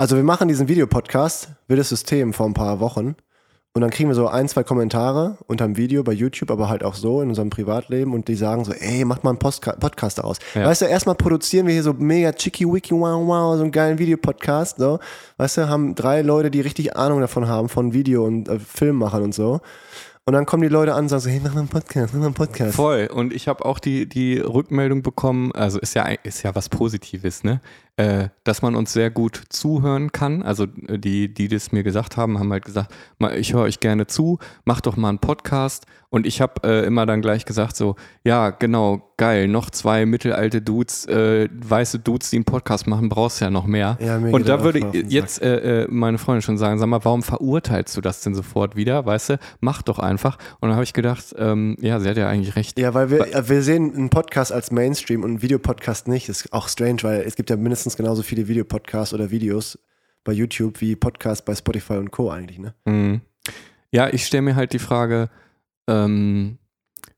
Also wir machen diesen Videopodcast, wildes System, vor ein paar Wochen. Und dann kriegen wir so ein, zwei Kommentare unter dem Video bei YouTube, aber halt auch so in unserem Privatleben und die sagen so, ey, mach mal einen Postka Podcast daraus. Ja. Weißt du, erstmal produzieren wir hier so mega chicky wicky wow wow, so einen geilen Videopodcast, so. Weißt du, haben drei Leute, die richtig Ahnung davon haben, von Video und äh, Filmmachern und so. Und dann kommen die Leute an und sagen so, hey, mach mal einen Podcast, mach mal einen Podcast. Voll. Und ich habe auch die, die Rückmeldung bekommen, also ist ja, ist ja was Positives, ne? Äh, dass man uns sehr gut zuhören kann. Also äh, die, die das mir gesagt haben, haben halt gesagt, "Ma, ich höre euch gerne zu, mach doch mal einen Podcast. Und ich habe äh, immer dann gleich gesagt so, ja, genau, geil, noch zwei mittelalte Dudes, äh, weiße Dudes, die einen Podcast machen, brauchst ja noch mehr. Ja, Und da würde ich jetzt äh, äh, meine Freundin schon sagen, sag mal, warum verurteilst du das denn sofort wieder? Weißt du, mach doch einfach. Und dann habe ich gedacht, ähm, ja, sie hat ja eigentlich recht. Ja, weil wir, wir sehen einen Podcast als Mainstream und einen Videopodcast nicht. Das ist auch strange, weil es gibt ja mindestens genauso viele Videopodcasts oder Videos bei YouTube wie Podcasts bei Spotify und Co. eigentlich, ne? Mhm. Ja, ich stelle mir halt die Frage, ähm,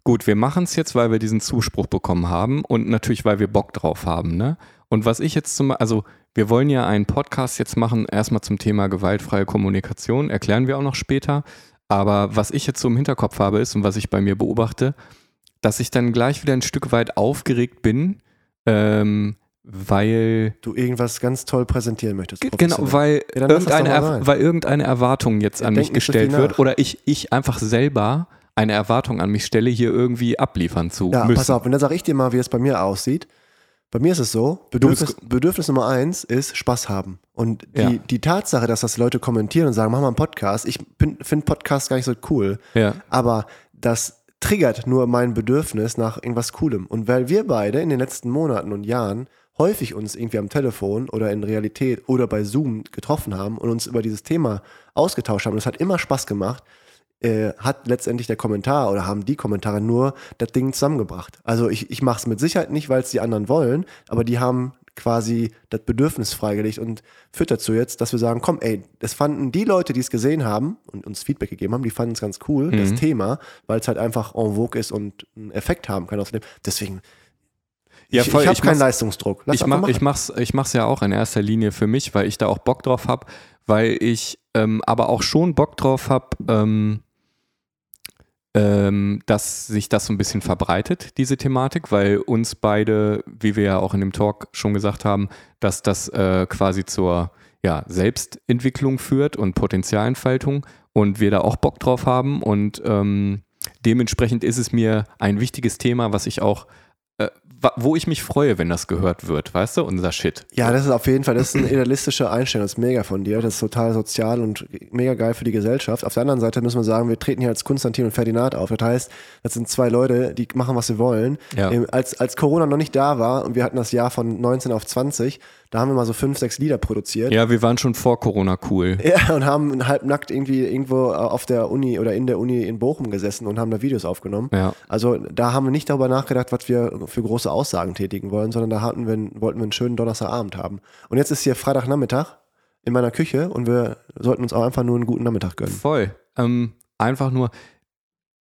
gut, wir machen es jetzt, weil wir diesen Zuspruch bekommen haben und natürlich, weil wir Bock drauf haben, ne? Und was ich jetzt zum also wir wollen ja einen Podcast jetzt machen, erstmal zum Thema gewaltfreie Kommunikation, erklären wir auch noch später. Aber was ich jetzt so im Hinterkopf habe, ist und was ich bei mir beobachte, dass ich dann gleich wieder ein Stück weit aufgeregt bin, ähm, weil Du irgendwas ganz toll präsentieren möchtest. Genau, weil, Ja, irgendeine, weil irgendeine Erwartung jetzt an Ja, mich so viel gestellt wird nach. oder ich, ich einfach selber eine Erwartung an mich stelle, hier irgendwie abliefern zu Ja, müssen. pass auf, und dann sage ich dir mal, wie es bei mir aussieht. Bei mir ist es so, Bedürfnis, Bedürfnis Nummer eins ist Spaß haben. Und die, Ja. die Tatsache, dass das Leute kommentieren und sagen, mach mal einen Podcast, ich finde Podcasts gar nicht so cool. Ja. Aber das triggert nur mein Bedürfnis nach irgendwas Coolem. Und weil wir beide in den letzten Monaten und Jahren häufig uns irgendwie am Telefon oder in Realität oder bei Zoom getroffen haben und uns über dieses Thema ausgetauscht haben, und es hat immer Spaß gemacht, äh, hat letztendlich der Kommentar oder haben die Kommentare nur das Ding zusammengebracht. Also ich, ich mache es mit Sicherheit nicht, weil es die anderen wollen, aber die haben quasi das Bedürfnis freigelegt und führt dazu jetzt, dass wir sagen, komm, ey, das fanden die Leute, die es gesehen haben und uns Feedback gegeben haben, die fanden es ganz cool, das Thema, weil es halt einfach en vogue ist und einen Effekt haben kann aus dem. Deswegen, Ja, ich, voll, ich habe keinen Leistungsdruck. Lass ich, mach, ich, mach's, ich mach's ja auch in erster Linie für mich, weil ich da auch Bock drauf habe, weil ich ähm, aber auch schon Bock drauf habe, ähm, ähm, dass sich das so ein bisschen verbreitet, diese Thematik, weil uns beide, wie wir ja auch in dem Talk schon gesagt haben, dass das äh, quasi zur ja, Selbstentwicklung führt und Potenzialentfaltung und wir da auch Bock drauf haben und ähm, dementsprechend ist es mir ein wichtiges Thema, was ich auch, wo ich mich freue, wenn das gehört wird, weißt du, unser Shit. Ja, das ist auf jeden Fall, das ist eine idealistische Einstellung, das ist mega von dir, das ist total sozial und mega geil für die Gesellschaft. Auf der anderen Seite müssen wir sagen, wir treten hier als Konstantin und Ferdinand auf. Das heißt, das sind zwei Leute, die machen, was sie wollen. Ja. Ähm, Als, als Corona noch nicht da war und wir hatten das Jahr von 19 auf 20, da haben wir mal so fünf, sechs Lieder produziert. Ja, wir waren schon vor Corona cool. Ja, und haben halbnackt irgendwie irgendwo auf der Uni oder in der Uni in Bochum gesessen und haben da Videos aufgenommen. Ja. Also da haben wir nicht darüber nachgedacht, was wir für große Aussagen tätigen wollen, sondern da hatten wir, wollten wir einen schönen Donnerstagabend haben. Und jetzt ist hier Freitagnachmittag in meiner Küche und wir sollten uns auch einfach nur einen guten Nachmittag gönnen. Voll. Ähm, einfach nur.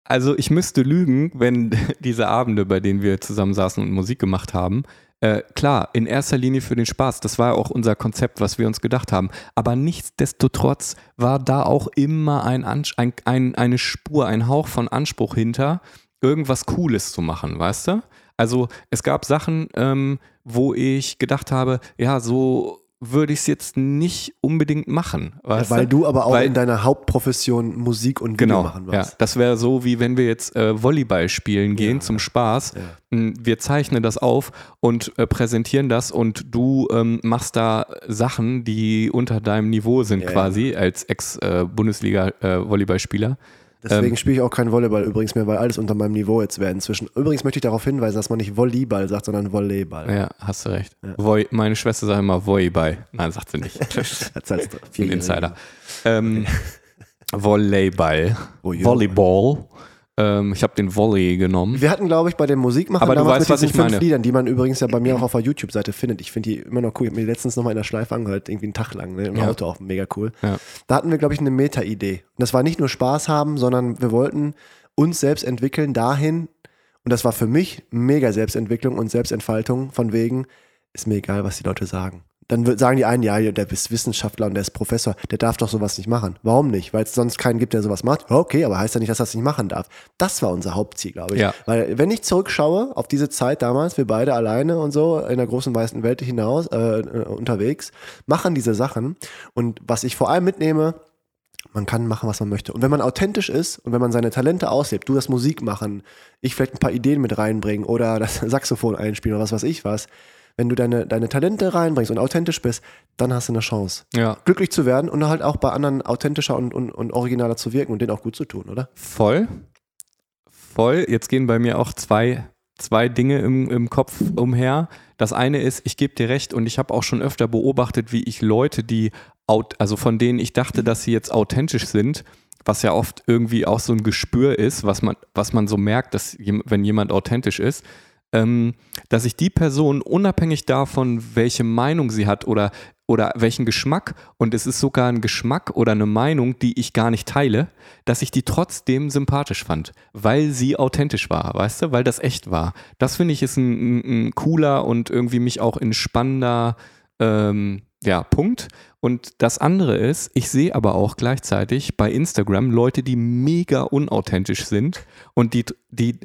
Also ich müsste lügen, wenn diese Abende, bei denen wir zusammensaßen und Musik gemacht haben, äh, klar, in erster Linie für den Spaß. Das war ja auch unser Konzept, was wir uns gedacht haben. Aber nichtsdestotrotz war da auch immer ein, ein, ein, eine Spur, ein Hauch von Anspruch hinter, irgendwas Cooles zu machen, weißt du? Also es gab Sachen, ähm, wo ich gedacht habe, ja, so würde ich es jetzt nicht unbedingt machen. Weißt Weil du aber auch Weil- in deiner Hauptprofession Musik und Video Genau, machen ja. warst. Das wäre so, wie wenn wir jetzt äh, Volleyball spielen gehen zum Spaß. Mm, Wir zeichnen das auf und äh, präsentieren das und du ähm, machst da Sachen, die unter deinem Niveau sind Ja, quasi als Ex-Bundesliga-Volleyballspieler. Deswegen Ähm, spiele ich auch kein Volleyball übrigens mehr, weil alles unter meinem Niveau jetzt wäre inzwischen. Übrigens möchte ich darauf hinweisen, dass man nicht Volleyball sagt, sondern Volleyball. ja, hast du recht. Voi meine Schwester sagt immer Volleyball. Nein, sagt sie nicht. Erzählst du. Ein Insider. Ähm, Volleyball. Voyeur. Volleyball. Ähm, ich habe den Volley genommen. Wir hatten, glaube ich, bei dem Musikmachen Aber damals weißt, mit was diesen fünf meine. Liedern, die man übrigens ja bei mir auch auf der YouTube-Seite findet. Ich finde die immer noch cool. Ich habe mir letztens nochmal in der Schleife angehört, irgendwie einen Tag lang, ne? im Ja. Auto auch mega cool. Ja. Da hatten wir, glaube ich, eine Meta-Idee. Und das war nicht nur Spaß haben, sondern wir wollten uns selbst entwickeln dahin, und das war für mich mega Selbstentwicklung und Selbstentfaltung, von wegen, ist mir egal, was die Leute sagen. Dann sagen die einen, ja, der ist Wissenschaftler und der ist Professor, der darf doch sowas nicht machen. Warum nicht? Weil es sonst keinen gibt, der sowas macht. Okay, aber heißt ja nicht, dass er das nicht machen darf. Das war unser Hauptziel, glaube ich. Ja. Weil wenn ich zurückschaue auf diese Zeit damals, wir beide alleine und so in der großen weißen Welt hinaus äh, äh, unterwegs, machen diese Sachen. Und was ich vor allem mitnehme, man kann machen, was man möchte. Und wenn man authentisch ist und wenn man seine Talente auslebt, du das Musik machen, ich vielleicht ein paar Ideen mit reinbringen oder das Saxophon einspielen oder was weiß ich was, wenn du deine, deine Talente reinbringst und authentisch bist, dann hast du eine Chance, Ja. glücklich zu werden und halt auch bei anderen authentischer und, und, und originaler zu wirken und denen auch gut zu tun, oder? Voll. Voll. Jetzt gehen bei mir auch zwei, zwei Dinge im, im Kopf umher. Das eine ist, ich gebe dir recht und ich habe auch schon öfter beobachtet, wie ich Leute, die, also von denen ich dachte, dass sie jetzt authentisch sind, was ja oft irgendwie auch so ein Gespür ist, was man, was man so merkt, dass wenn jemand authentisch ist, ähm, dass ich die Person unabhängig davon, welche Meinung sie hat oder, oder welchen Geschmack, und es ist sogar ein Geschmack oder eine Meinung, die ich gar nicht teile, dass ich die trotzdem sympathisch fand, weil sie authentisch war, weißt du, weil das echt war. Das finde ich ist ein, ein, ein cooler und irgendwie mich auch entspannender ähm, ja, Punkt. Und das andere ist, ich sehe aber auch gleichzeitig bei Instagram Leute, die mega unauthentisch sind und die, die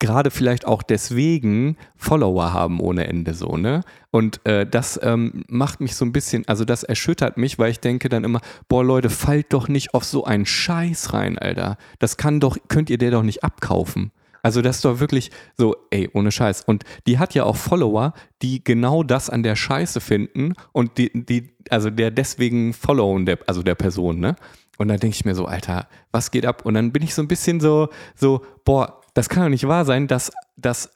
gerade vielleicht auch deswegen Follower haben ohne Ende so, ne? Und äh, das ähm, macht mich so ein bisschen, also das erschüttert mich, weil ich denke dann immer, boah Leute, fallt doch nicht auf so einen Scheiß rein, Alter. Das kann doch, könnt ihr der doch nicht abkaufen. Also das ist doch wirklich so, ey, ohne Scheiß. Und die hat ja auch Follower, die genau das an der Scheiße finden und die, die also der deswegen followen, der, also der Person, ne? Und dann denke ich mir so, Alter, was geht ab? Und dann bin ich so ein bisschen so, so, boah, das kann doch nicht wahr sein, dass das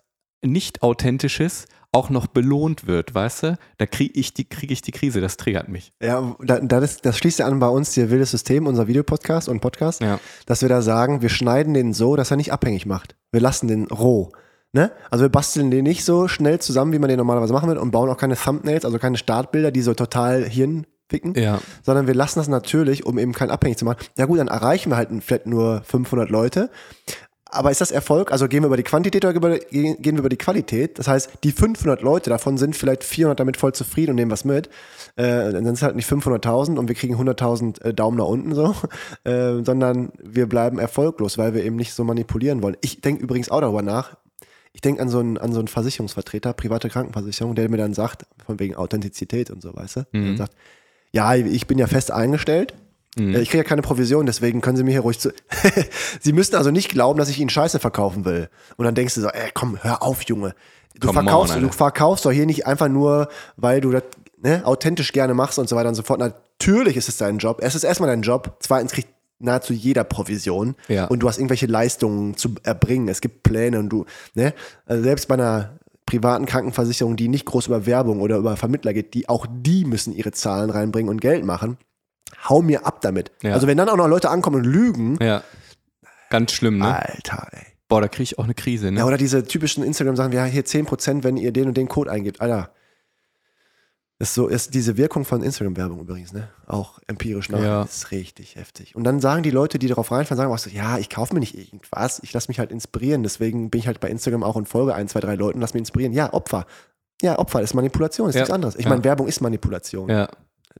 nicht authentisches auch noch belohnt wird, weißt du? Da kriege ich, die, krieg ich die Krise, das triggert mich. Ja, da, da das, das schließt ja an bei uns, hier Wildes System, unser Videopodcast und Podcast, Ja. dass wir da sagen, wir schneiden den so, dass er nicht abhängig macht. Wir lassen den roh. Ne? Also wir basteln den nicht so schnell zusammen, wie man den normalerweise machen würde und bauen auch keine Thumbnails, also keine Startbilder, die so total Hirn ficken, Ja. sondern wir lassen das natürlich, um eben keinen abhängig zu machen. Ja gut, dann erreichen wir halt vielleicht nur 500 Leute. Aber ist das Erfolg? Also gehen wir über die Quantität oder gehen wir über die Qualität? Das heißt, die 500 Leute, davon sind vielleicht 400 damit voll zufrieden und nehmen was mit. Äh, dann sind es halt nicht 500.000 und wir kriegen 100.000 äh, Daumen nach unten so, äh, sondern wir bleiben erfolglos, weil wir eben nicht so manipulieren wollen. Ich denke übrigens auch darüber nach. Ich denke an so einen an so einen Versicherungsvertreter, private Krankenversicherung, der mir dann sagt, von wegen Authentizität und so, weißt du? Dann sagt, ja, ich bin ja fest eingestellt. Äh, Ich kriege ja keine Provision, deswegen können Sie mir hier ruhig zu. Sie müssen also nicht glauben, dass ich Ihnen Scheiße verkaufen will. Und dann denkst du so, ey, komm, hör auf, Junge. Du on, verkaufst, Alter. du verkaufst doch hier nicht einfach nur, weil du das ne, authentisch gerne machst und so weiter und so fort. Natürlich ist es dein Job. Es ist erstmal dein Job. Zweitens kriegt nahezu jeder Provision Ja. und du hast irgendwelche Leistungen zu erbringen. Es gibt Pläne und du, ne, also selbst bei einer privaten Krankenversicherung, die nicht groß über Werbung oder über Vermittler geht, die auch die müssen ihre Zahlen reinbringen und Geld machen. Hau mir ab damit. Ja. Also wenn dann auch noch Leute ankommen und lügen, Ja. Ganz schlimm, ne? Alter, ey. Boah, da kriege ich auch eine Krise, ne? Ja, oder diese typischen Instagram-Sachen, ja, hier 10%, wenn ihr den und den Code eingebt. Alter. Das ist so, ist diese Wirkung von Instagram-Werbung übrigens, ne? Auch empirisch nach. Ja. ist richtig heftig. Und dann sagen die Leute, die darauf reinfallen, sagen auch so, ja, ich kaufe mir nicht irgendwas, ich lasse mich halt inspirieren. Deswegen bin ich halt bei Instagram auch und folge ein, zwei, drei Leuten, lass mich inspirieren. Ja, Opfer. Ja, Opfer ist Manipulation, ist Ja. nichts anderes. Ich Ja. meine, Werbung ist Manipulation. Ja.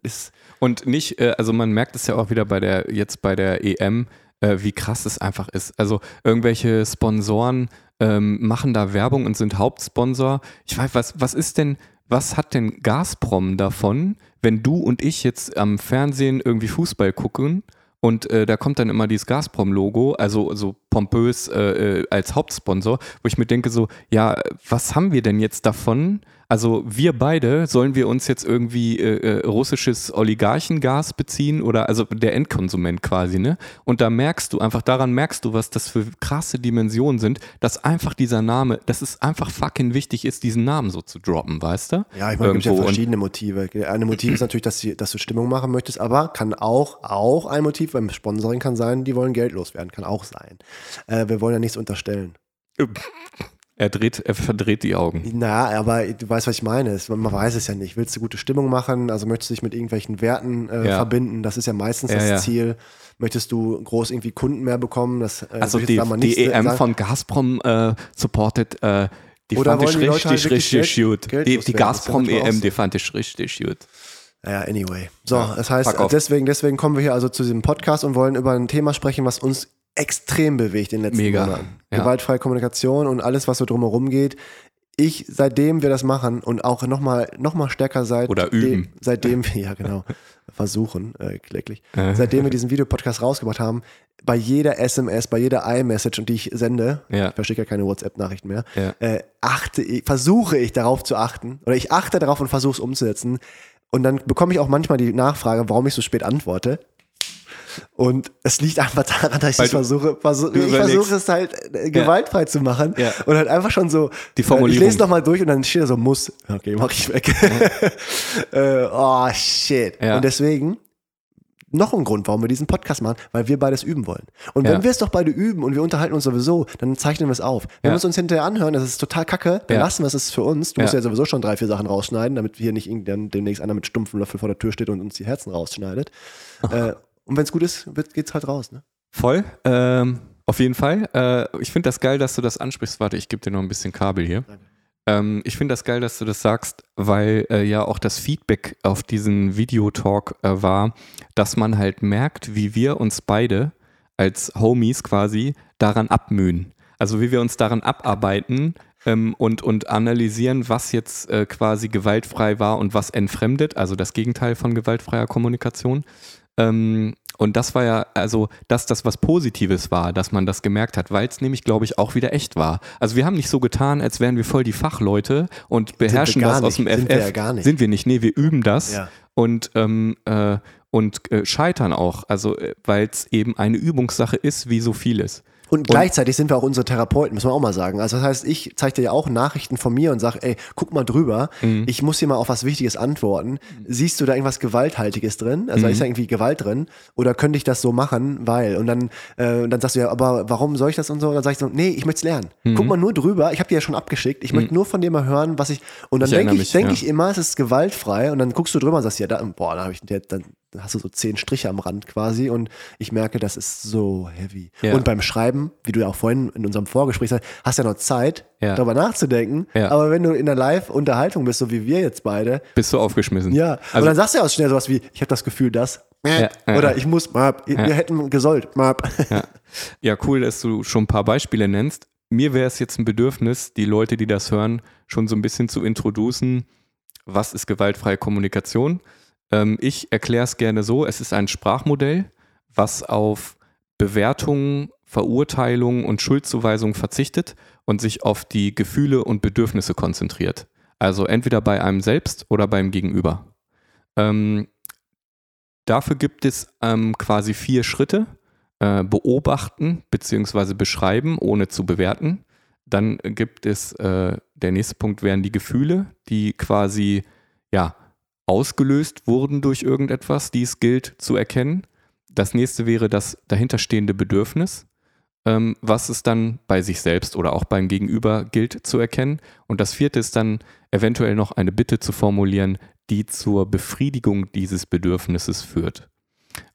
Ist, Und nicht, äh, also man merkt es ja auch wieder bei der, jetzt bei der EM, äh, wie krass es einfach ist. Also irgendwelche Sponsoren ähm, machen da Werbung und sind Hauptsponsor. Ich weiß, was, was ist denn, was hat denn Gazprom davon, wenn du und ich jetzt am Fernsehen irgendwie Fußball gucken und äh, da kommt dann immer dieses Gazprom-Logo, also so pompös äh, äh, als Hauptsponsor, wo ich mir denke so, ja, was haben wir denn jetzt davon? Also wir beide, sollen wir uns jetzt irgendwie äh, äh, russisches Oligarchengas beziehen oder also der Endkonsument quasi, ne? Und da merkst du einfach, daran merkst du, was das für krasse Dimensionen sind, dass einfach dieser Name, dass es einfach fucking wichtig ist, diesen Namen so zu droppen, weißt du? ja, ich meine, es gibt ja verschiedene Motive. Eine Motiv ist natürlich, dass, sie, dass du Stimmung machen möchtest, aber kann auch, auch ein Motiv beim Sponsoring kann sein, die wollen Geld loswerden, kann auch sein. Äh, wir wollen ja nichts unterstellen. Er dreht, er verdreht die Augen. Na, aber du weißt, was ich meine. Es- Man weiß es ja nicht. Willst du gute Stimmung machen? Also möchtest du dich mit irgendwelchen Werten äh, Ja. verbinden? Das ist ja meistens Ja, das ja. Ziel. Möchtest du groß irgendwie Kunden mehr bekommen? Das, äh, Also die, die EM sagen. von Gazprom äh, supported äh, Die Oder fand ich die richtig, halt richtig gut. Geld Die, die Gazprom-EM, die fand ich richtig gut. Ja, anyway. So, das heißt, deswegen, deswegen kommen wir hier also zu diesem Podcast und wollen über ein Thema sprechen, was uns extrem bewegt in den letzten Mega, Monaten. ja. Gewaltfreie Kommunikation und alles, was so drumherum geht. Ich, seitdem wir das machen und auch nochmal noch mal stärker seit Oder üben. seitdem wir, ja genau, versuchen, äh, kläglich, Äh. seitdem wir diesen Videopodcast rausgebracht haben, bei jeder SMS, bei jeder iMessage, die ich sende, Ja. ich verschicke ja keine WhatsApp-Nachrichten mehr, Ja. äh, achte ich, versuche ich darauf zu achten oder ich achte darauf und versuche es umzusetzen. Und dann bekomme ich auch manchmal die Nachfrage, warum ich so spät antworte. Und es liegt einfach daran, dass ich du- versuche, versuche ich versuche es halt äh, gewaltfrei zu machen Ja. und halt einfach schon so. Die Ich Formulierung. lese nochmal durch und dann steht da so muss. Okay, mach ich weg. äh, oh shit. Ja. Und deswegen noch ein Grund, warum wir diesen Podcast machen, weil wir beides üben wollen. Und wenn Ja. wir es doch beide üben und wir unterhalten uns sowieso, dann zeichnen wir es auf. Wenn Ja. wir es uns hinterher anhören, das ist total kacke, dann Ja. lassen wir es, ist für uns. Du Ja. musst ja sowieso schon drei, vier Sachen rausschneiden, damit hier nicht irgendwann demnächst einer mit stumpfen Löffel vor der Tür steht und uns die Herzen rausschneidet. äh, und wenn es gut ist, wird, geht's halt raus. Ne? Voll. Ähm, auf jeden Fall. Äh, ich finde das geil, dass du das ansprichst. Warte, ich gebe dir noch ein bisschen Kabel hier. Ähm, ich finde das geil, dass du das sagst, weil äh, ja auch das Feedback auf diesen Videotalk äh, war, dass man halt merkt, wie wir uns beide als Homies quasi daran abmühen. Also wie wir uns daran abarbeiten ähm, und, und analysieren, was jetzt äh, quasi gewaltfrei war und was entfremdet, also das Gegenteil von gewaltfreier Kommunikation. Ähm, und das war ja, also, dass das was Positives war, dass man das gemerkt hat, weil es nämlich, glaube ich, auch wieder echt war. Also wir haben nicht so getan, als wären wir voll die Fachleute und beherrschen das aus dem nicht. FF. Sind wir ja gar nicht. Sind wir nicht. Nee, wir üben das Ja. und, ähm, äh, und äh, scheitern auch. Also, weil es eben eine Übungssache ist, wie so vieles. Und gleichzeitig sind wir auch unsere Therapeuten, muss man auch mal sagen. Also das heißt, ich zeige dir ja auch Nachrichten von mir und sage, ey, guck mal drüber, Mhm. ich muss hier mal auf was Wichtiges antworten. Siehst du da irgendwas Gewalthaltiges drin? Also Mhm. ist da irgendwie Gewalt drin? Oder könnte ich das so machen, weil? Und dann, äh, und dann sagst du ja, aber warum soll ich das und so? Und dann sag ich so, nee, ich möchte es lernen. Mhm. Guck mal nur drüber, ich habe dir ja schon abgeschickt, ich möchte nur von dir mal hören, was ich. Und dann Ich denke ich, mich, denke ja. ich immer, es ist gewaltfrei und dann guckst du drüber und sagst, ja, da, boah, da habe ich dann hast du so zehn Striche am Rand quasi und ich merke, das ist so heavy. Ja. Und beim Schreiben, wie du ja auch vorhin in unserem Vorgespräch sagst, hast ja noch Zeit, Ja. darüber nachzudenken. Ja. Aber wenn du in der Live-Unterhaltung bist, so wie wir jetzt beide, Bist du aufgeschmissen? ja, und Also, dann sagst du ja auch schnell sowas wie, ich habe das Gefühl, das. Ja, ja. Oder ich muss, wir hätten gesollt. Ja, cool, dass du schon ein paar Beispiele nennst. Mir wäre es jetzt ein Bedürfnis, die Leute, die das hören, schon so ein bisschen zu introducen, was ist gewaltfreie Kommunikation. Ähm, ich erkläre es gerne so, es ist ein Sprachmodell, was auf Bewertungen, Verurteilungen und Schuldzuweisungen verzichtet und sich auf die Gefühle und Bedürfnisse konzentriert. Also entweder bei einem selbst oder beim Gegenüber. Ähm, dafür gibt es ähm, quasi vier Schritte äh, beobachten bzw. beschreiben, ohne zu bewerten. Dann gibt es, äh, der nächste Punkt wären die Gefühle, die quasi ja, ausgelöst wurden durch irgendetwas, die es gilt zu erkennen. Das nächste wäre das dahinterstehende Bedürfnis, ähm, was es dann bei sich selbst oder auch beim Gegenüber gilt zu erkennen. Und das vierte ist dann eventuell noch eine Bitte zu formulieren, die zur Befriedigung dieses Bedürfnisses führt.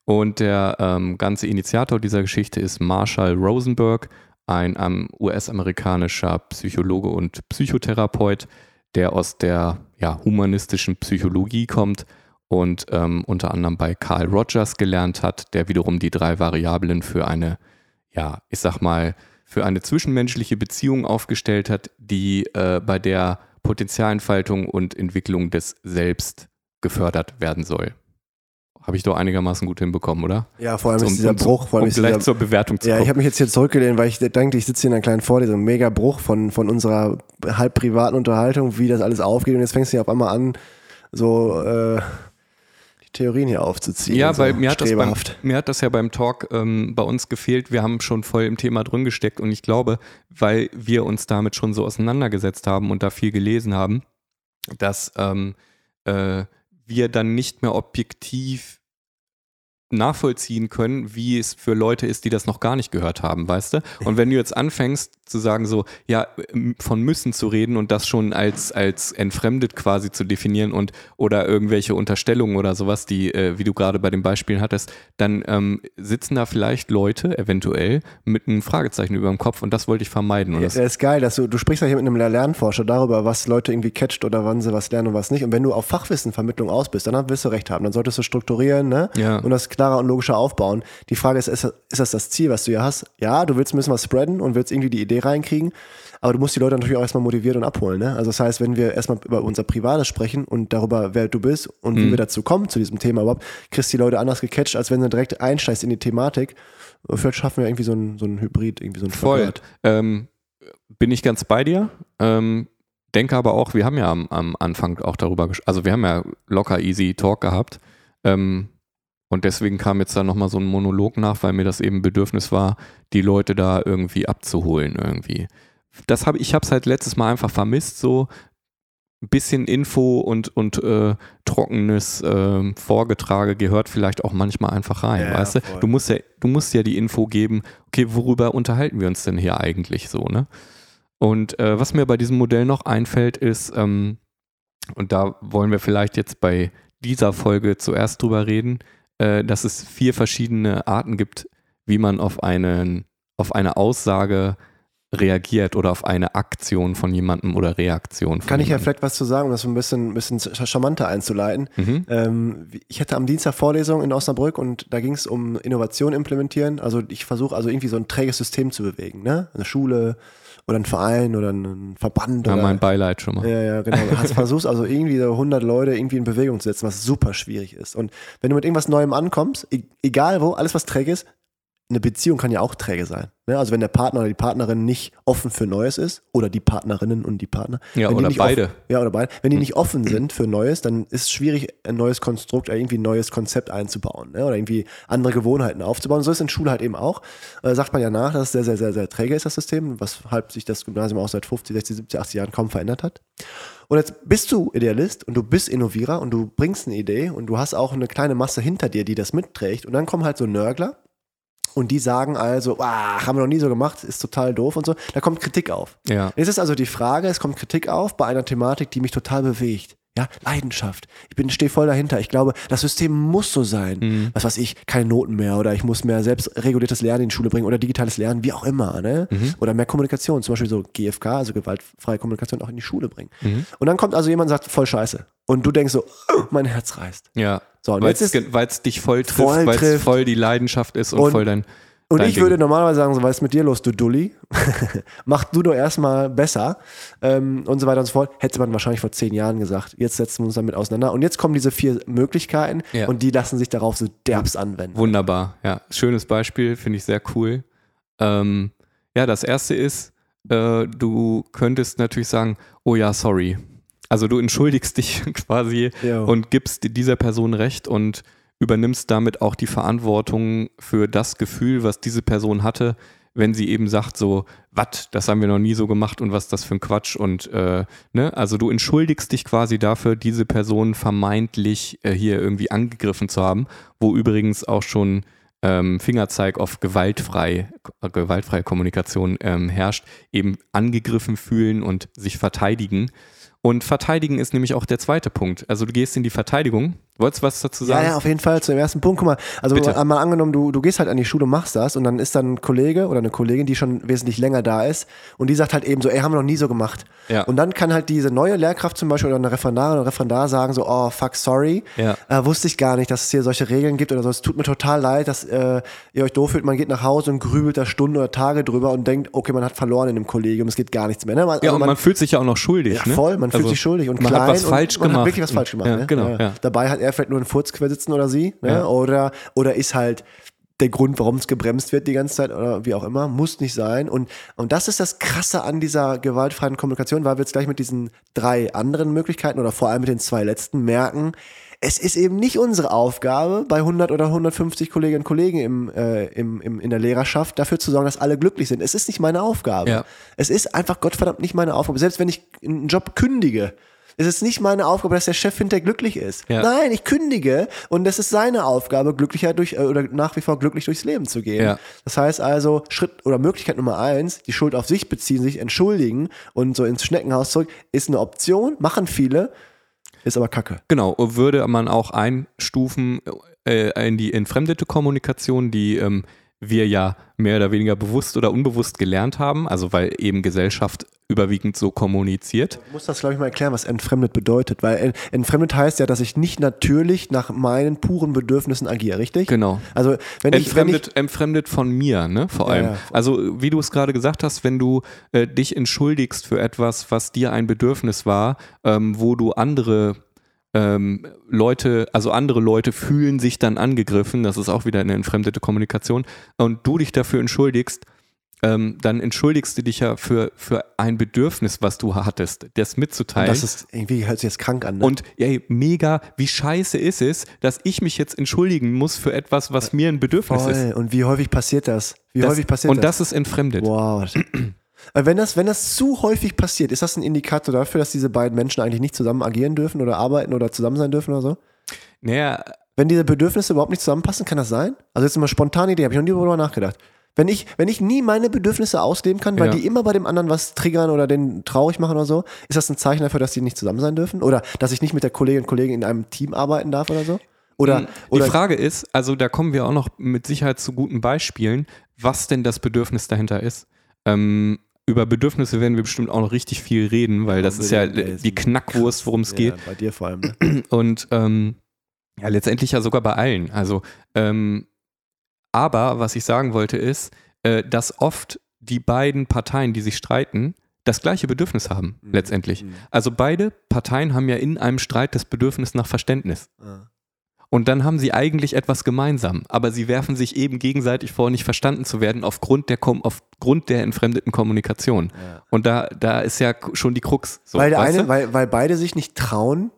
Und der ähm, ganze Initiator dieser Geschichte ist Marshall Rosenberg, ein ähm, US-amerikanischer Psychologe und Psychotherapeut, der aus der ja, humanistischen Psychologie kommt und ähm, unter anderem bei Carl Rogers gelernt hat, der wiederum die drei Variablen für eine, ja, ich sag mal, für eine zwischenmenschliche Beziehung aufgestellt hat, die äh, bei der Potenzialentfaltung und Entwicklung des Selbst gefördert werden soll. Habe ich doch einigermaßen gut hinbekommen, oder? Ja, vor allem Um- ist dieser um zu- Bruch, vor allem um ist gleich dieser, zur Bewertung zu Ja, ich kommen. habe mich jetzt hier zurückgelehnt, weil ich denke, ich sitze hier in einer kleinen Vorlesung. Mega Bruch von, von unserer halb privaten Unterhaltung, wie das alles aufgeht. Und jetzt fängst du hier auf einmal an, so äh, Theorien hier aufzuziehen. Ja, und so weil mir hat, das beim, mir hat das ja beim Talk ähm, bei uns gefehlt. Wir haben schon voll im Thema drin gesteckt und ich glaube, weil wir uns damit schon so auseinandergesetzt haben und da viel gelesen haben, dass ähm, äh, wir dann nicht mehr objektiv nachvollziehen können, wie es für Leute ist, die das noch gar nicht gehört haben, weißt du? Und wenn du jetzt anfängst zu sagen so, ja, von müssen zu reden und das schon als, als entfremdet quasi zu definieren und oder irgendwelche Unterstellungen oder sowas, die, äh, wie du gerade bei den Beispielen hattest, dann ähm, sitzen da vielleicht Leute eventuell mit einem Fragezeichen über dem Kopf und das wollte ich vermeiden. Ja, das, ist geil, dass du, du sprichst ja hier mit einem Lernforscher darüber, was Leute irgendwie catcht oder wann sie was lernen und was nicht. Und wenn du auf Fachwissenvermittlung aus bist, dann wirst du recht haben. Dann solltest du strukturieren ne? Ja. und das klarer und logischer aufbauen. Die Frage ist, ist, das das Ziel, was du ja hast? Ja, du willst ein bisschen was spreaden und willst irgendwie die Idee reinkriegen, aber du musst die Leute natürlich auch erstmal motivieren und abholen. Ne? Also das heißt, wenn wir erstmal über unser Privates sprechen und darüber, wer du bist und wie wir dazu kommen, zu diesem Thema überhaupt, kriegst die Leute anders gecatcht, als wenn du direkt einsteigst in die Thematik. Vielleicht schaffen wir irgendwie so ein, so Hybrid, irgendwie so ein Voll. Ähm, bin ich ganz bei dir. Ähm, denke aber auch, wir haben ja am, am Anfang auch darüber, also wir haben ja locker easy Talk gehabt. Ähm, und deswegen kam jetzt da nochmal so ein Monolog nach, weil mir das eben Bedürfnis war, die Leute da irgendwie abzuholen irgendwie. Das habe ich habe es halt letztes Mal einfach vermisst, so ein bisschen Info und, und äh, trockenes ähm, Vorgetrage gehört vielleicht auch manchmal einfach rein, Ja, weißt du? voll. Du musst ja, du musst ja die Info geben, okay, worüber unterhalten wir uns denn hier eigentlich so, ne? Und äh, was mir bei diesem Modell noch einfällt, ist, ähm, und da wollen wir vielleicht jetzt bei dieser Folge zuerst drüber reden, äh, dass es vier verschiedene Arten gibt, wie man auf, einen, auf eine Aussage reagiert oder auf eine Aktion von jemandem oder Reaktion von Kann ich ja jemandem. vielleicht was zu sagen, um das ein bisschen, ein bisschen charmanter einzuleiten. Mhm. Ähm, ich hatte am Dienstag Vorlesung in Osnabrück und da ging es um Innovation implementieren. Also ich versuche also irgendwie so ein träges System zu bewegen, ne? Eine Schule oder ein Verein oder ein Verband Ja, oder mein Beileid schon mal. ja, ja, genau. Du hast versuchst also irgendwie so 100 Leute irgendwie in Bewegung zu setzen, was super schwierig ist. Und wenn du mit irgendwas Neuem ankommst, e egal wo, alles was träge ist, eine Beziehung kann ja auch träge sein. Ne? Also wenn der Partner oder die Partnerin nicht offen für Neues ist oder die Partnerinnen und die Partner. Ja, wenn die oder nicht beide. Offen, ja, oder beide. Wenn die nicht offen sind für Neues, dann ist es schwierig, ein neues Konstrukt, oder irgendwie ein neues Konzept einzubauen ne? oder irgendwie andere Gewohnheiten aufzubauen. So ist es in Schule halt eben auch. Äh, sagt man ja nach, dass es sehr, sehr, sehr, sehr träge ist, das System, weshalb sich das Gymnasium auch seit 50, 60, 70, 80 Jahren kaum verändert hat. Und jetzt bist du Idealist und du bist Innovierer und du bringst eine Idee und du hast auch eine kleine Masse hinter dir, die das mitträgt. Und dann kommen halt so Nörgler und die sagen also, ah, haben wir noch nie so gemacht, ist total doof und so. Da kommt Kritik auf. Ja. Jetzt ist also die Frage, es kommt Kritik auf bei einer Thematik, die mich total bewegt. Ja, Leidenschaft. Ich bin, stehe voll dahinter. Ich glaube, das System muss so sein. Mhm. Was weiß ich, keine Noten mehr oder ich muss mehr selbstreguliertes Lernen in die Schule bringen oder digitales Lernen, wie auch immer, ne? Mhm. Oder mehr Kommunikation, zum Beispiel so GFK, also gewaltfreie Kommunikation auch in die Schule bringen. Mhm. Und dann kommt also jemand und sagt, voll scheiße. Und du denkst so, oh, mein Herz reißt. Ja. So, Weil es dich voll trifft, weil es voll die Leidenschaft ist und, Und- voll dein. Und dein ich Ding. würde normalerweise sagen, so, was ist mit dir los, du Dulli? Mach du doch erstmal besser ähm, und so weiter und so fort. Hätte man wahrscheinlich vor zehn Jahren gesagt. Jetzt setzen wir uns damit auseinander. Und jetzt kommen diese vier Möglichkeiten Ja. und die lassen sich darauf so derbst anwenden. Wunderbar, ja. Schönes Beispiel, finde ich sehr cool. Ähm, ja, das erste ist, äh, du könntest natürlich sagen, oh ja, sorry. Also du entschuldigst dich quasi Jo. und gibst dieser Person recht und übernimmst damit auch die Verantwortung für das Gefühl, was diese Person hatte, wenn sie eben sagt so, was, das haben wir noch nie so gemacht und was ist das für ein Quatsch und äh, ne, also du entschuldigst dich quasi dafür, diese Person vermeintlich äh, hier irgendwie angegriffen zu haben, wo übrigens auch schon ähm, Fingerzeig auf gewaltfrei, äh, gewaltfreie Kommunikation ähm, herrscht, eben angegriffen fühlen und sich verteidigen. Und verteidigen ist nämlich auch der zweite Punkt. Also du gehst in die Verteidigung. Wolltest du was dazu Ja, sagen? ja, auf jeden Fall zu dem ersten Punkt. Guck mal, also Bitte. mal, mal angenommen, du, du gehst halt an die Schule, machst das und dann ist dann ein Kollege oder eine Kollegin, die schon wesentlich länger da ist und die sagt halt eben so, ey, haben wir noch nie so gemacht. Ja. Und dann kann halt diese neue Lehrkraft zum Beispiel oder eine Referendarin oder Referendar sagen so, oh, fuck, sorry, Ja. äh, wusste ich gar nicht, dass es hier solche Regeln gibt oder so. Es tut mir total leid, dass äh, ihr euch doof fühlt. Man geht nach Hause und grübelt da Stunden oder Tage drüber und denkt, okay, man hat verloren in dem Kollegium, es geht gar nichts mehr. Ne? Man, ja, also und man, fühlt sich ja auch noch schuldig. ja, ne? voll, man fühlt Also, sich schuldig und man klein hat was und falsch man gemacht. hat wirklich was falsch gemacht. Ja, ne? genau, ja. Dabei hat er vielleicht nur einen Furzquer sitzen oder sie, ne? Ja. oder, oder ist halt der Grund, warum es gebremst wird die ganze Zeit oder wie auch immer, muss nicht sein. Und, und das ist das Krasse an dieser gewaltfreien Kommunikation, weil wir jetzt gleich mit diesen drei anderen Möglichkeiten oder vor allem mit den zwei letzten merken, es ist eben nicht unsere Aufgabe, bei 100 oder 150 Kolleginnen und Kollegen im, äh, im, im, in der Lehrerschaft dafür zu sorgen, dass alle glücklich sind. Es ist nicht meine Aufgabe. Ja. Es ist einfach Gottverdammt nicht meine Aufgabe. Selbst wenn ich einen Job kündige, Es ist nicht meine Aufgabe, dass der Chef hinterher glücklich ist. Ja. Nein, ich kündige und es ist seine Aufgabe, glücklicher durch äh, oder nach wie vor glücklich durchs Leben zu gehen. Ja. Das heißt also, Schritt oder Möglichkeit Nummer eins, die Schuld auf sich beziehen, sich entschuldigen und so ins Schneckenhaus zurück, ist eine Option, machen viele, ist aber Kacke. Genau, würde man auch einstufen äh, in die entfremdete Kommunikation, die ähm, wir ja mehr oder weniger bewusst oder unbewusst gelernt haben, also weil eben Gesellschaft überwiegend so kommuniziert. Ich muss das, glaube ich, mal erklären, was entfremdet bedeutet. Weil en- entfremdet heißt ja, dass ich nicht natürlich nach meinen puren Bedürfnissen agiere, richtig? Genau. Also, wenn ich, wenn ich, Entfremdet, entfremdet von mir, ne? Vor Ja, allem. ja. Also, wie du es gerade gesagt hast, wenn du äh, dich entschuldigst für etwas, was dir ein Bedürfnis war, ähm, wo du andere ähm, Leute, also andere Leute fühlen sich dann angegriffen, das ist auch wieder eine entfremdete Kommunikation, und du dich dafür entschuldigst, ähm, dann entschuldigst du dich ja für, für ein Bedürfnis, was du hattest, das mitzuteilen. das ist irgendwie hört sich jetzt krank an. Ne? Und ey, mega, wie scheiße ist es, dass ich mich jetzt entschuldigen muss für etwas, was mir ein Bedürfnis ist. Voll. Und wie häufig passiert das? Wie Das, häufig passiert und das? das ist entfremdet. Wow. Wenn das, wenn das zu häufig passiert, ist das ein Indikator dafür, dass diese beiden Menschen eigentlich nicht zusammen agieren dürfen oder arbeiten oder zusammen sein dürfen oder so? Naja, Wenn diese Bedürfnisse überhaupt nicht zusammenpassen, kann das sein? Also jetzt mal spontane Idee, habe ich noch nie darüber nachgedacht. Wenn ich, wenn ich nie meine Bedürfnisse ausleben kann, weil Ja. die immer bei dem anderen was triggern oder den traurig machen oder so, ist das ein Zeichen dafür, dass die nicht zusammen sein dürfen? Oder dass ich nicht mit der Kollegin und Kollegen in einem Team arbeiten darf oder so? Oder, die oder Frage ist, also da kommen wir auch noch mit Sicherheit zu guten Beispielen, was denn das Bedürfnis dahinter ist. Ähm, über Bedürfnisse werden wir bestimmt auch noch richtig viel reden, weil das ist ja die Knackwurst, worum es ja, geht. bei dir vor allem. Ne? Und ähm, ja, letztendlich ja sogar bei allen. Also, ähm, aber was ich sagen wollte ist, äh, dass oft die beiden Parteien, die sich streiten, das gleiche Bedürfnis haben, Mhm. letztendlich. Mhm. Also beide Parteien haben ja in einem Streit das Bedürfnis nach Verständnis. Ah. Und dann haben sie eigentlich etwas gemeinsam, aber sie werfen sich eben gegenseitig vor, nicht verstanden zu werden aufgrund der, Kom aufgrund der entfremdeten Kommunikation. Ja. Und da, da ist ja schon die Krux. So, weil, eine, weil, weil beide sich nicht trauen,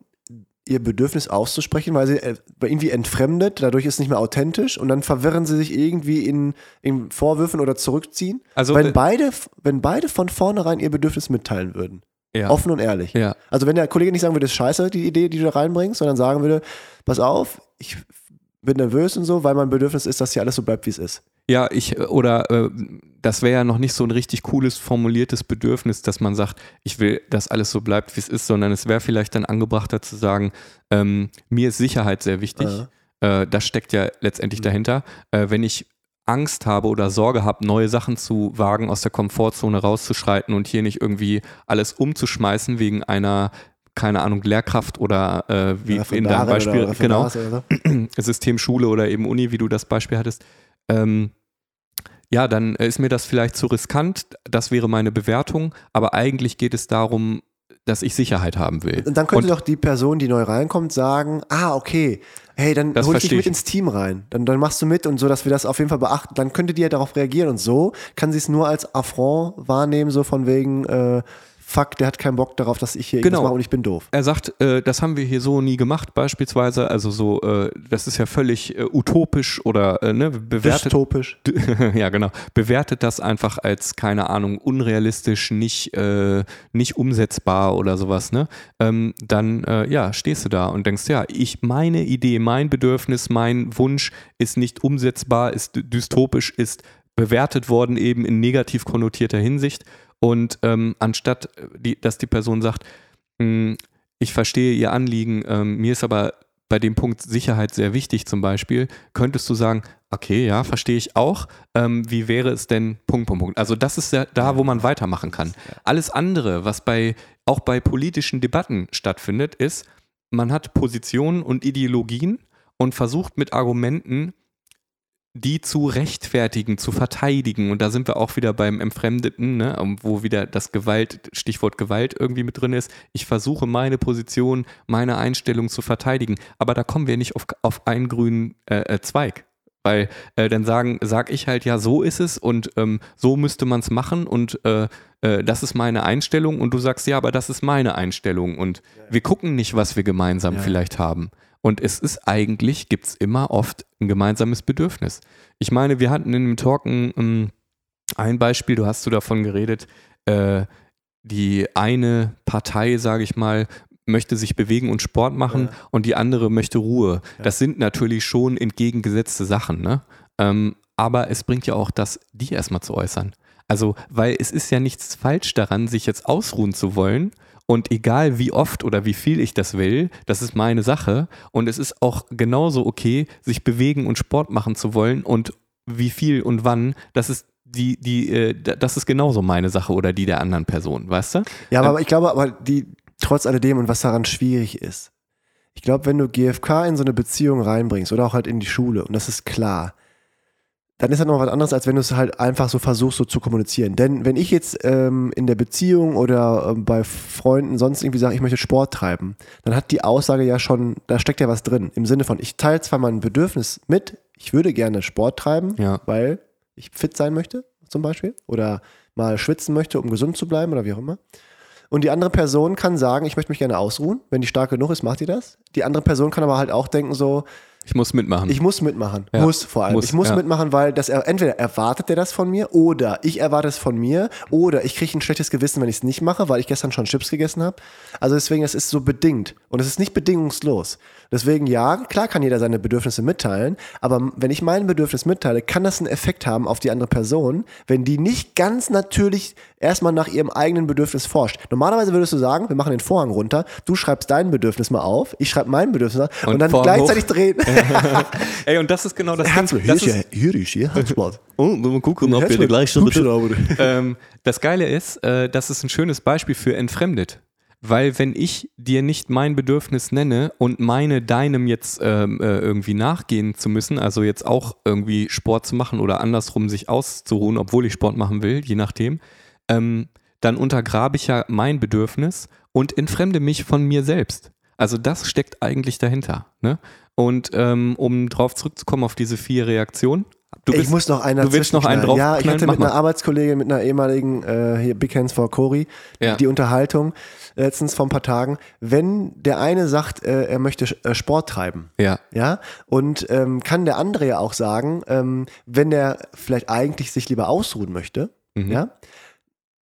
ihr Bedürfnis auszusprechen, weil sie äh, irgendwie entfremdet, dadurch ist es nicht mehr authentisch und dann verwirren sie sich irgendwie in, in Vorwürfen oder zurückziehen. Also, wenn, äh, beide, wenn beide von vornherein ihr Bedürfnis mitteilen würden. ja. Offen und ehrlich. ja. Also wenn der Kollege nicht sagen würde, das ist scheiße, die Idee, die du da reinbringst, sondern sagen würde, pass auf, ich bin nervös und so, weil mein Bedürfnis ist, dass hier alles so bleibt, wie es ist. Ja, ich, oder äh, das wäre ja noch nicht so ein richtig cooles formuliertes Bedürfnis, dass man sagt, ich will, dass alles so bleibt, wie es ist, sondern es wäre vielleicht dann angebrachter zu sagen, ähm, mir ist Sicherheit sehr wichtig. Äh, das steckt ja letztendlich Mhm. dahinter. Äh, wenn ich Angst habe oder Sorge habe, neue Sachen zu wagen, aus der Komfortzone rauszuschreiten und hier nicht irgendwie alles umzuschmeißen wegen einer, keine Ahnung, Lehrkraft oder äh, wie in deinem Beispiel, genau, so. System Schule oder eben Uni, wie du das Beispiel hattest, ähm, ja, dann ist mir das vielleicht zu riskant. Das wäre meine Bewertung. Aber eigentlich geht es darum, dass ich Sicherheit haben will. Und dann könnte Und- doch die Person, die neu reinkommt, sagen, ah, okay, hey, dann hol ich dich mit ich. ins Team rein. Dann, dann machst du mit und so, dass wir das auf jeden Fall beachten. Dann könnte die ja darauf reagieren und so kann sie es nur als Affront wahrnehmen, so von wegen, äh, fuck, der hat keinen Bock darauf, dass ich hier Genau. irgendwas mache und ich bin doof. Er sagt, äh, das haben wir hier so nie gemacht, beispielsweise. Also so, äh, das ist ja völlig äh, utopisch oder äh, ne, bewertet. Dystopisch. ja, genau. Bewertet das einfach als, keine Ahnung, unrealistisch, nicht, äh, nicht umsetzbar oder sowas, ne? Ähm, dann, äh, ja, stehst du da und denkst, ja, ich, meine Idee, mein Bedürfnis, mein Wunsch ist nicht umsetzbar, ist dy- dystopisch, ist bewertet worden eben in negativ konnotierter Hinsicht. Und ähm, anstatt, äh, die, dass die Person sagt, mh, ich verstehe Ihr Anliegen, ähm, mir ist aber bei dem Punkt Sicherheit sehr wichtig zum Beispiel, könntest du sagen, okay, ja, verstehe ich auch. Ähm, wie wäre es denn, Punkt, Punkt, Punkt. Also das ist ja da, wo man weitermachen kann. Alles andere, was bei, auch bei politischen Debatten stattfindet, ist, man hat Positionen und Ideologien und versucht mit Argumenten die zu rechtfertigen, zu verteidigen. Und da sind wir auch wieder beim Entfremdeten, ne, wo wieder das Gewalt, Stichwort Gewalt irgendwie mit drin ist. Ich versuche meine Position, meine Einstellung zu verteidigen. Aber da kommen wir nicht auf, auf einen grünen äh, äh, Zweig. Weil äh, dann sagen, sag ich halt, ja, so ist es und ähm, so müsste man es machen und äh, äh, das ist meine Einstellung und du sagst, ja, aber das ist meine Einstellung und wir gucken nicht, was wir gemeinsam Ja. vielleicht haben. Und es ist eigentlich, gibt es immer oft ein gemeinsames Bedürfnis. Ich meine, wir hatten in dem Talk ein, ähm, ein Beispiel, du hast du davon geredet, äh, die eine Partei, sage ich mal, möchte sich bewegen und Sport machen Ja. und die andere möchte Ruhe. Ja. Das sind natürlich schon entgegengesetzte Sachen, ne? Ähm, aber es bringt ja auch das, die erstmal zu äußern. Also, weil es ist ja nichts falsch daran, sich jetzt ausruhen zu wollen. Und egal wie oft oder wie viel ich das will, das ist meine Sache. Und es ist auch genauso okay, sich bewegen und Sport machen zu wollen. Und wie viel und wann, das ist die, die, äh, das ist genauso meine Sache oder die der anderen Person, weißt du? Ja, aber ich glaube, aber die, trotz alledem und was daran schwierig ist, ich glaube, wenn du GFK in so eine Beziehung reinbringst oder auch halt in die Schule und das ist klar, dann ist das noch was anderes, als wenn du es halt einfach so versuchst, so zu kommunizieren. Denn wenn ich jetzt ähm, in der Beziehung oder ähm, bei Freunden sonst irgendwie sage, ich möchte Sport treiben, dann hat die Aussage ja schon, da steckt ja was drin. Im Sinne von, ich teile zwar mein Bedürfnis mit, ich würde gerne Sport treiben, Ja. weil ich fit sein möchte, zum Beispiel, oder mal schwitzen möchte, um gesund zu bleiben oder wie auch immer. Und die andere Person kann sagen, ich möchte mich gerne ausruhen. Wenn die stark genug ist, macht die das. Die andere Person kann aber halt auch denken so, Ich muss mitmachen. ich muss mitmachen. Ja. Muss vor allem. Muss, ich muss ja. mitmachen, weil das er, entweder erwartet er das von mir oder ich erwarte es von mir oder ich kriege ein schlechtes Gewissen, wenn ich es nicht mache, weil ich gestern schon Chips gegessen habe. Also deswegen, es ist so bedingt und es ist nicht bedingungslos. Deswegen ja, klar kann jeder seine Bedürfnisse mitteilen, aber wenn ich mein Bedürfnis mitteile, kann das einen Effekt haben auf die andere Person, wenn die nicht ganz natürlich erstmal nach ihrem eigenen Bedürfnis forscht. Normalerweise würdest du sagen, wir machen den Vorhang runter, du schreibst dein Bedürfnis mal auf, ich schreibe mein Bedürfnis auf und, Und dann Vorhang hoch. gleich drehen. Ey, und das ist genau das Ding. hier Das ist hier ist hier Handsport. oh, mal gucken, ob wir Guck schon, ähm, Das Geile ist, äh, das ist ein schönes Beispiel für entfremdet. Weil wenn ich dir nicht mein Bedürfnis nenne und meine deinem jetzt ähm, äh, irgendwie nachgehen zu müssen, also jetzt auch irgendwie Sport zu machen oder andersrum sich auszuruhen, obwohl ich Sport machen will, je nachdem, ähm, dann untergrabe ich ja mein Bedürfnis und entfremde mich von mir selbst. Also das steckt eigentlich dahinter. Ne? Und ähm, um drauf zurückzukommen auf diese vier Reaktionen, du ich bist, muss noch einen du willst noch einen dazwischenknallen. Ja, ich hatte mit einer. Arbeitskollegin, mit einer ehemaligen äh, hier Big Hands for Cory, Ja. die Unterhaltung letztens vor ein paar Tagen, wenn der eine sagt, äh, er möchte äh, Sport treiben, ja, ja, und ähm, kann der andere ja auch sagen, ähm, wenn der vielleicht eigentlich sich lieber ausruhen möchte, Mhm. ja,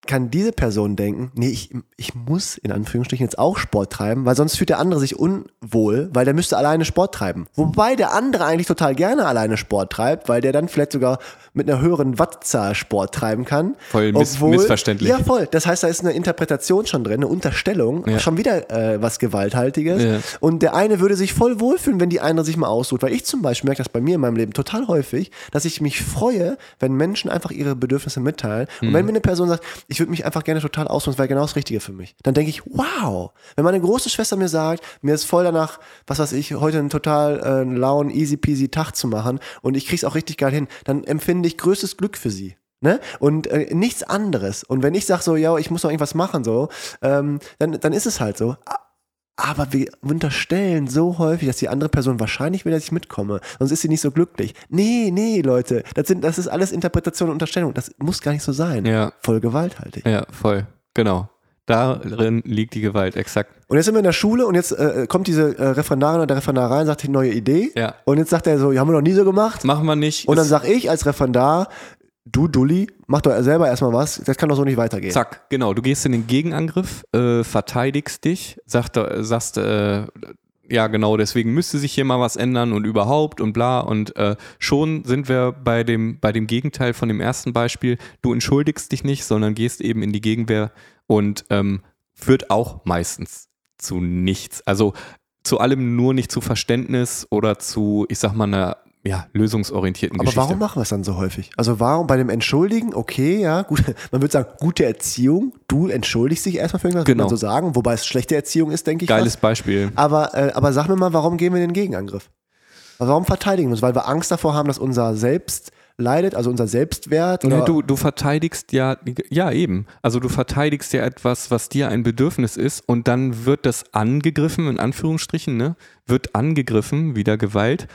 kann diese Person denken, nee, ich, ich muss in Anführungsstrichen jetzt auch Sport treiben, weil sonst fühlt der andere sich unwohl, weil der müsste alleine Sport treiben. Wobei der andere eigentlich total gerne alleine Sport treibt, weil der dann vielleicht sogar mit einer höheren Wattzahl Sport treiben kann. Voll miss- missverständlich. Ja, voll. Das heißt, da ist eine Interpretation schon drin, eine Unterstellung, Ja. schon wieder äh, was Gewalthaltiges. Ja. Und der eine würde sich voll wohlfühlen, wenn die andere sich mal ausruht. Weil ich zum Beispiel merke das bei mir in meinem Leben total häufig, dass ich mich freue, wenn Menschen einfach ihre Bedürfnisse mitteilen. Und Mhm. wenn mir eine Person sagt, ich würde mich einfach gerne total ausruhen, das wäre genau das Richtige für mich, dann denke ich, wow. Wenn meine große Schwester mir sagt, mir ist voll danach, was weiß ich, heute einen total äh, lauen, easy peasy Tag zu machen und ich krieg's auch richtig geil hin, dann empfinde ich größtes Glück für sie. Ne? Und äh, nichts anderes. Und wenn ich sage so, ja, ich muss noch irgendwas machen, so, ähm, dann, dann ist es halt so. Aber wir unterstellen so häufig, dass die andere Person wahrscheinlich will, dass ich mitkomme. Sonst ist sie nicht so glücklich. Nee, nee, Leute. Das, sind, das ist alles Interpretation und Unterstellung. Das muss gar nicht so sein. ja, Voll gewalthaltig. ja, voll, genau. Darin liegt die Gewalt, exakt. Und jetzt sind wir in der Schule und jetzt äh, kommt diese äh, Referendarin oder der Referendar rein, sagt die neue Idee. Ja. Und jetzt sagt er so, ja, haben wir noch nie so gemacht. Machen wir nicht. Und dann ist- sag ich als Referendar, du Dulli, mach doch selber erstmal was. Das kann doch so nicht weitergehen. Zack, genau. Du gehst in den Gegenangriff, äh, verteidigst dich, sagt, äh, sagst, äh, ja genau, deswegen müsste sich hier mal was ändern und überhaupt und bla. Und äh, schon sind wir bei dem, bei dem Gegenteil von dem ersten Beispiel. Du entschuldigst dich nicht, sondern gehst eben in die Gegenwehr und ähm, führt auch meistens zu nichts. Also zu allem nur nicht zu Verständnis oder zu, ich sag mal, einer ja, lösungsorientierten Aber Geschichte. warum machen wir es dann so häufig? Also warum bei dem Entschuldigen, okay, ja, gut, man würde sagen, gute Erziehung, du entschuldigst dich erstmal für irgendwas, Genau. würde man so sagen, wobei es schlechte Erziehung ist, denke ich. Geiles fast. Beispiel. Aber, äh, aber sag mir mal, warum gehen wir in den Gegenangriff? Warum verteidigen wir uns? Weil wir Angst davor haben, dass unser Selbst leidet, also unser Selbstwert? Nee, du, du verteidigst ja, ja eben. Also du verteidigst ja etwas, was dir ein Bedürfnis ist und dann wird das angegriffen, in Anführungsstrichen, ne? Wird angegriffen, wieder Gewalt.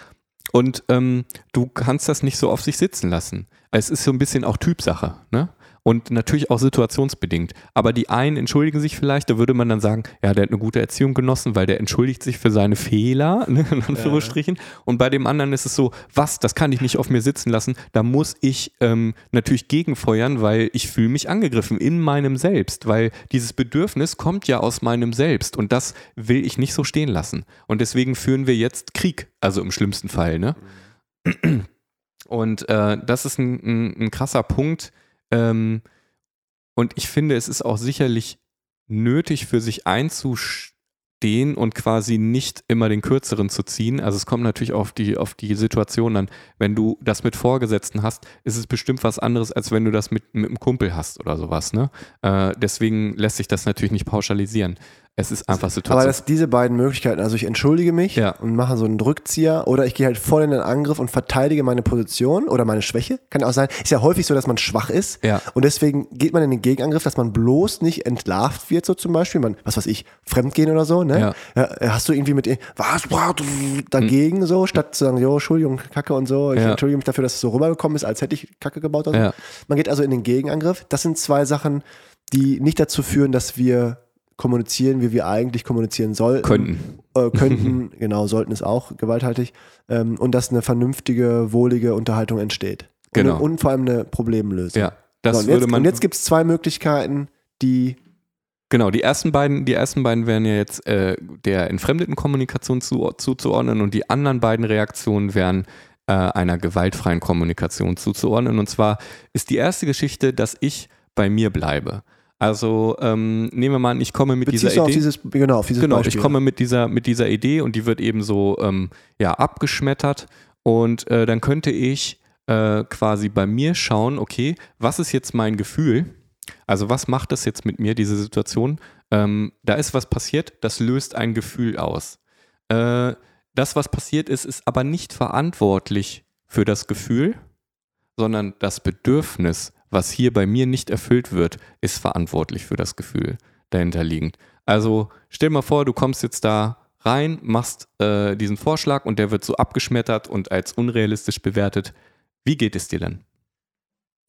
Und ähm, du kannst das nicht so auf sich sitzen lassen. Es ist so ein bisschen auch Typsache, ne? Und natürlich auch situationsbedingt. Aber die einen entschuldigen sich vielleicht, da würde man dann sagen, ja, der hat eine gute Erziehung genossen, weil der entschuldigt sich für seine Fehler, ne, in Anführungsstrichen. Ja. Und bei dem anderen ist es so, was, das kann ich nicht auf mir sitzen lassen. Da muss ich ähm, natürlich gegenfeuern, weil ich fühle mich angegriffen in meinem Selbst, weil dieses Bedürfnis kommt ja aus meinem Selbst und das will ich nicht so stehen lassen. Und deswegen führen wir jetzt Krieg, also im schlimmsten Fall. Ne? Und äh, das ist ein, ein, ein krasser Punkt. Ähm, und ich finde, es ist auch sicherlich nötig für sich einzustehen und quasi nicht immer den kürzeren zu ziehen. Also es kommt natürlich auf die, auf die Situation an. Wenn du das mit Vorgesetzten hast, ist es bestimmt was anderes, als wenn du das mit, mit einem Kumpel hast oder sowas. Ne? Äh, deswegen lässt sich das natürlich nicht pauschalisieren. Es ist einfach Situation. Aber dass diese beiden Möglichkeiten, also ich entschuldige mich ja. und mache so einen Rückzieher oder ich gehe halt voll in den Angriff und verteidige meine Position oder meine Schwäche. Kann auch sein. Ist ja häufig so, dass man schwach ist. Ja. Und deswegen geht man in den Gegenangriff, dass man bloß nicht entlarvt wird, so zum Beispiel. Man, was weiß ich, fremdgehen oder so, ne? Ja. hast du irgendwie mit, was, dagegen so, statt zu sagen, jo, Entschuldigung, Kacke und so. Ich entschuldige mich dafür, dass es so rübergekommen ist, als hätte ich Kacke gebaut oder so. Man geht also in den Gegenangriff. Das sind zwei Sachen, die nicht dazu führen, dass wir kommunizieren, wie wir eigentlich kommunizieren sollten. Könnten. Äh, könnten, genau, sollten es auch gewalthaltig. Ähm, und dass eine vernünftige, wohlige Unterhaltung entsteht. Genau. Und, und vor allem eine Problemlösung. Ja, das so, und würde jetzt, man. Und jetzt gibt es zwei Möglichkeiten, die. Genau, die ersten beiden, die ersten beiden wären ja jetzt äh, der entfremdeten Kommunikation zu, zuzuordnen und die anderen beiden Reaktionen wären äh, einer gewaltfreien Kommunikation zuzuordnen. Und zwar ist die erste Geschichte, dass ich bei mir bleibe. Also ähm, nehmen wir mal an, ich komme mit Beziehst dieser Idee. Dieses, genau, genau, Beispiel. ich komme mit dieser, mit dieser Idee und die wird eben so ähm, ja, abgeschmettert. Und äh, dann könnte ich äh, quasi bei mir schauen, okay, was ist jetzt mein Gefühl? Also was macht das jetzt mit mir, diese Situation? Ähm, da ist was passiert, das löst ein Gefühl aus. Äh, das, was passiert ist, ist aber nicht verantwortlich für das Gefühl, sondern das Bedürfnis was hier bei mir nicht erfüllt wird, ist verantwortlich für das Gefühl dahinterliegend. Also stell mal vor, du kommst jetzt da rein, machst äh, diesen Vorschlag und der wird so abgeschmettert und als unrealistisch bewertet. Wie geht es dir denn?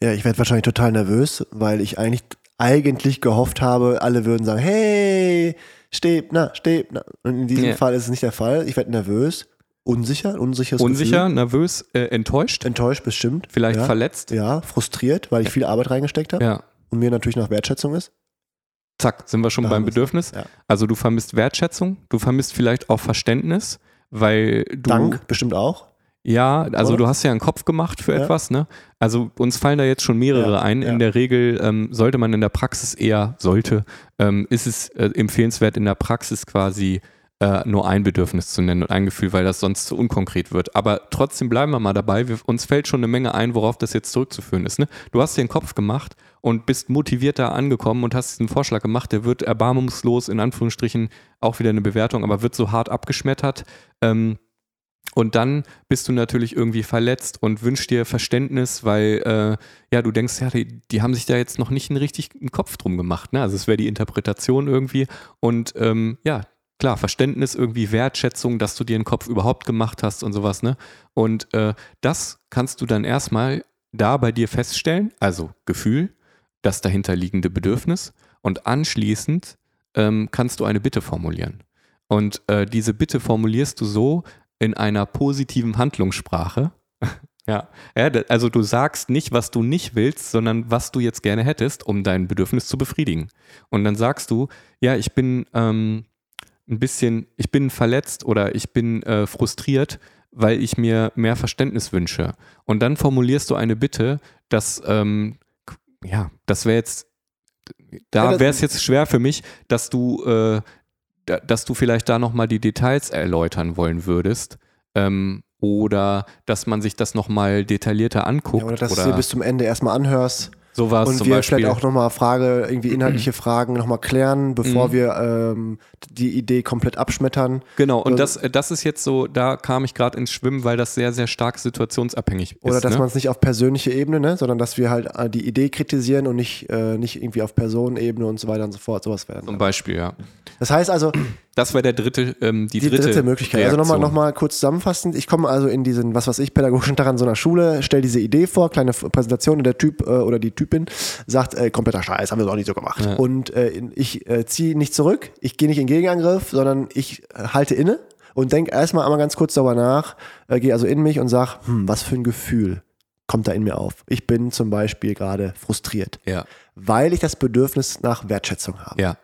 Ja, ich werde wahrscheinlich total nervös, weil ich eigentlich, eigentlich gehofft habe, alle würden sagen, hey, Stebner, Stebner. Und in diesem ja. Fall ist es nicht der Fall. Ich werde nervös Unsicher, unsicheres Unsicher, Gefühl. nervös, äh, enttäuscht. Enttäuscht bestimmt. Vielleicht ja. verletzt. Ja, frustriert, weil ich viel Arbeit reingesteckt habe. Ja. Und mir natürlich nach Wertschätzung ist. Zack, sind wir schon da beim Bedürfnis. Ja. Also du vermisst Wertschätzung, du vermisst vielleicht auch Verständnis, weil du. Dank bestimmt auch. Ja, also Oder? du hast ja einen Kopf gemacht für ja. etwas, ne? Also uns fallen da jetzt schon mehrere ja, ein. In der Regel ähm, sollte man in der Praxis eher, sollte, ähm, ist es äh, empfehlenswert in der Praxis quasi äh, nur ein Bedürfnis zu nennen und ein Gefühl, weil das sonst zu unkonkret wird. Aber trotzdem bleiben wir mal dabei. Wir, uns fällt schon eine Menge ein, worauf das jetzt zurückzuführen ist. Ne? Du hast dir den Kopf gemacht und bist motivierter angekommen und hast diesen Vorschlag gemacht. Der wird erbarmungslos, in Anführungsstrichen, auch wieder eine Bewertung, aber wird so hart abgeschmettert. Ähm, und dann bist du natürlich irgendwie verletzt und wünschst dir Verständnis, weil äh, ja, du denkst, ja, die, die, haben sich da jetzt noch nicht einen richtigen Kopf drum gemacht. Ne? Also es wäre die Interpretation irgendwie. Und ähm, ja, klar, Verständnis, irgendwie Wertschätzung, dass du dir den Kopf überhaupt gemacht hast und sowas, ne? Und äh, das kannst du dann erstmal da bei dir feststellen, also Gefühl, das dahinterliegende Bedürfnis und anschließend ähm, kannst du eine Bitte formulieren. Und äh, diese Bitte formulierst du so in einer positiven Handlungssprache. ja. ja, also du sagst nicht, was du nicht willst, sondern was du jetzt gerne hättest, um dein Bedürfnis zu befriedigen. Und dann sagst du, ja, ich bin ähm, ein bisschen, ich bin verletzt oder ich bin äh, frustriert, weil ich mir mehr Verständnis wünsche. Und dann formulierst du eine Bitte, dass, ähm, ja, das wäre jetzt, da wäre es jetzt schwer für mich, dass du, äh, dass du vielleicht da nochmal die Details erläutern wollen würdest. Ähm, oder dass man sich das nochmal detaillierter anguckt. Ja, oder dass oder du dir bis zum Ende erstmal anhörst. So war es Und wir Beispiel. vielleicht auch nochmal Frage, irgendwie inhaltliche Fragen nochmal klären, bevor mhm. wir ähm, die Idee komplett abschmettern. Genau, und das, das ist jetzt so, da kam ich gerade ins Schwimmen, weil das sehr, sehr stark situationsabhängig ist. Oder dass ne? man es nicht auf persönliche Ebene, ne, sondern dass wir halt äh, die Idee kritisieren und nicht, äh, nicht irgendwie auf Personenebene und so weiter und so fort, sowas werden. Zum Beispiel, ja. Das heißt also. Das wäre der dritte, ähm, die, die dritte, dritte Möglichkeit. Reaktion. Also nochmal noch mal kurz zusammenfassend. Ich komme also in diesen, was weiß ich, pädagogischen Tag an so einer Schule, stelle diese Idee vor, kleine Präsentation und der Typ äh, oder die Typ bin, sagt, äh, kompletter Scheiß, haben wir doch nicht so gemacht. Ja. Und äh, ich äh, ziehe nicht zurück, ich gehe nicht in Gegenangriff, sondern ich äh, halte inne und denke erstmal einmal ganz kurz darüber nach, äh, gehe also in mich und sage, hm, was für ein Gefühl kommt da in mir auf. Ich bin zum Beispiel gerade frustriert, Ja, weil ich das Bedürfnis nach Wertschätzung habe. ja,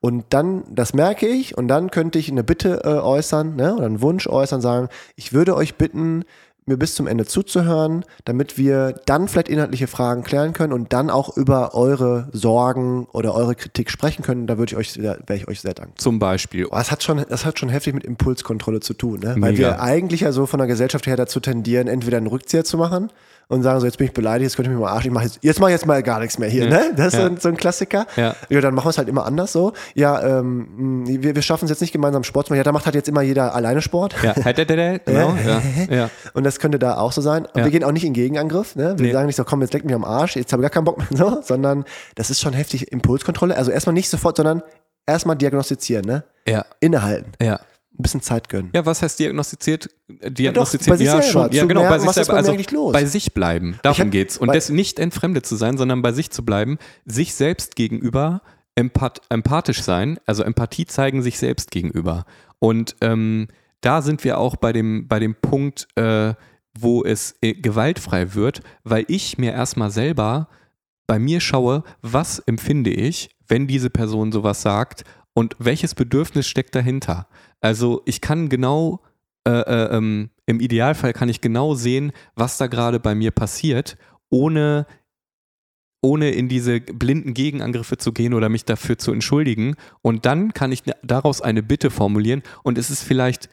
Und dann, das merke ich, und dann könnte ich eine Bitte äh, äußern, ne, oder einen Wunsch äußern, sagen, ich würde euch bitten, mir bis zum Ende zuzuhören, damit wir dann vielleicht inhaltliche Fragen klären können und dann auch über eure Sorgen oder eure Kritik sprechen können. Da würde ich euch, sehr- wäre ich euch sehr dankbar. zum Beispiel. Aber Das hat schon, das hat schon heftig mit Impulskontrolle zu tun, ne? weil Mega. wir eigentlich ja so von der Gesellschaft her dazu tendieren, entweder einen Rückzieher zu machen und sagen so, jetzt bin ich beleidigt, jetzt könnt ihr mich mal arschen, ich mach jetzt, jetzt mach ich jetzt mal gar nichts mehr hier, ne? Das ist Ja. so, ein, Klassiker. Ja. dann machen wir es halt immer anders so. Ja, ähm, mh, wir, wir schaffen es jetzt nicht gemeinsam Sport zu machen. Ja, da macht halt jetzt immer jeder alleine Sport. Ja, genau. Ja, ja. Und das könnte da auch so sein. Und Ja. wir gehen auch nicht in Gegenangriff. Ne? Wir Nee. sagen nicht so, komm, jetzt leck mich am Arsch, jetzt habe ich gar keinen Bock mehr, so, sondern das ist schon heftig Impulskontrolle. Also erstmal nicht sofort, sondern erstmal diagnostizieren, ne? Ja, Innehalten, ja. Ein bisschen Zeit gönnen. Ja, was heißt diagnostiziert? Diagnostiziert, bei sich ja, schon. Ja, genau, bei sich selber. Also bei sich bleiben. Darum hab- geht's. Und das nicht entfremdet zu sein, sondern bei sich zu bleiben, sich selbst gegenüber empath empathisch sein, also Empathie zeigen sich selbst gegenüber. Und ähm, da sind wir auch bei dem, bei dem Punkt, äh, wo es äh, gewaltfrei wird, weil ich mir erstmal selber bei mir schaue, was empfinde ich, wenn diese Person sowas sagt und welches Bedürfnis steckt dahinter. Also ich kann genau, äh, äh, ähm, im Idealfall kann ich genau sehen, was da gerade bei mir passiert, ohne, ohne in diese blinden Gegenangriffe zu gehen oder mich dafür zu entschuldigen. Und dann kann ich daraus eine Bitte formulieren und es ist vielleicht,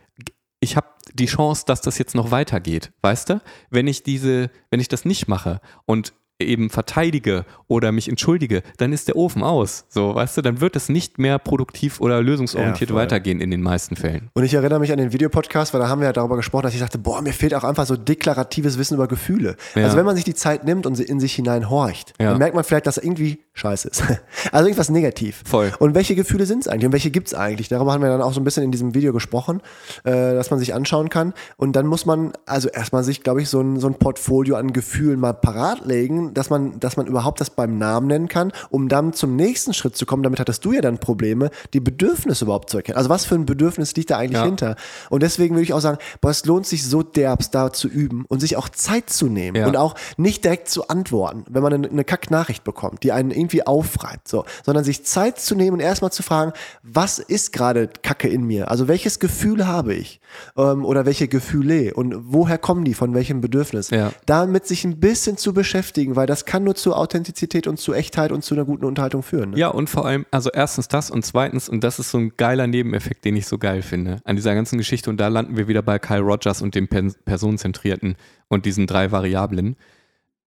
ich habe die Chance, dass das jetzt noch weitergeht, weißt du? Wenn ich diese, wenn ich das nicht mache und eben verteidige oder mich entschuldige, dann ist der Ofen aus. So, weißt du, dann wird es nicht mehr produktiv oder lösungsorientiert Ja, weitergehen in den meisten Fällen. Und ich erinnere mich an den Videopodcast, weil da haben wir ja darüber gesprochen, dass ich sagte, boah, mir fehlt auch einfach so deklaratives Wissen über Gefühle. Ja. Also wenn man sich die Zeit nimmt und sie in sich hineinhorcht, dann merkt man vielleicht, dass irgendwie scheiße ist. Also irgendwas negativ. Voll. Und welche Gefühle sind es eigentlich und welche gibt es eigentlich? Darüber haben wir dann auch so ein bisschen in diesem Video gesprochen, äh, dass man sich anschauen kann. Und dann muss man also erstmal sich, glaube ich, so ein, so ein Portfolio an Gefühlen mal parat legen, dass man, dass man überhaupt das beim Namen nennen kann, um dann zum nächsten Schritt zu kommen. Damit hattest du ja dann Probleme, die Bedürfnisse überhaupt zu erkennen. Also was für ein Bedürfnis liegt da eigentlich Ja. hinter? Und deswegen würde ich auch sagen, boah, es lohnt sich so derbst da zu üben und sich auch Zeit zu nehmen Ja. und auch nicht direkt zu antworten, wenn man eine, eine Kacknachricht bekommt, die einen irgendwie aufreibt, so, sondern sich Zeit zu nehmen und erstmal zu fragen, was ist gerade Kacke in mir? Also welches Gefühl habe ich? Ähm, oder welche Gefühle? Und woher kommen die? Von welchem Bedürfnis? Ja. Damit sich ein bisschen zu beschäftigen, weil das kann nur zu Authentizität und zu Echtheit und zu einer guten Unterhaltung führen. Ne? Ja, und vor allem, also erstens das und zweitens, und das ist so ein geiler Nebeneffekt, den ich so geil finde, an dieser ganzen Geschichte, und da landen wir wieder bei Kyle Rogers und dem Personenzentrierten und diesen drei Variablen.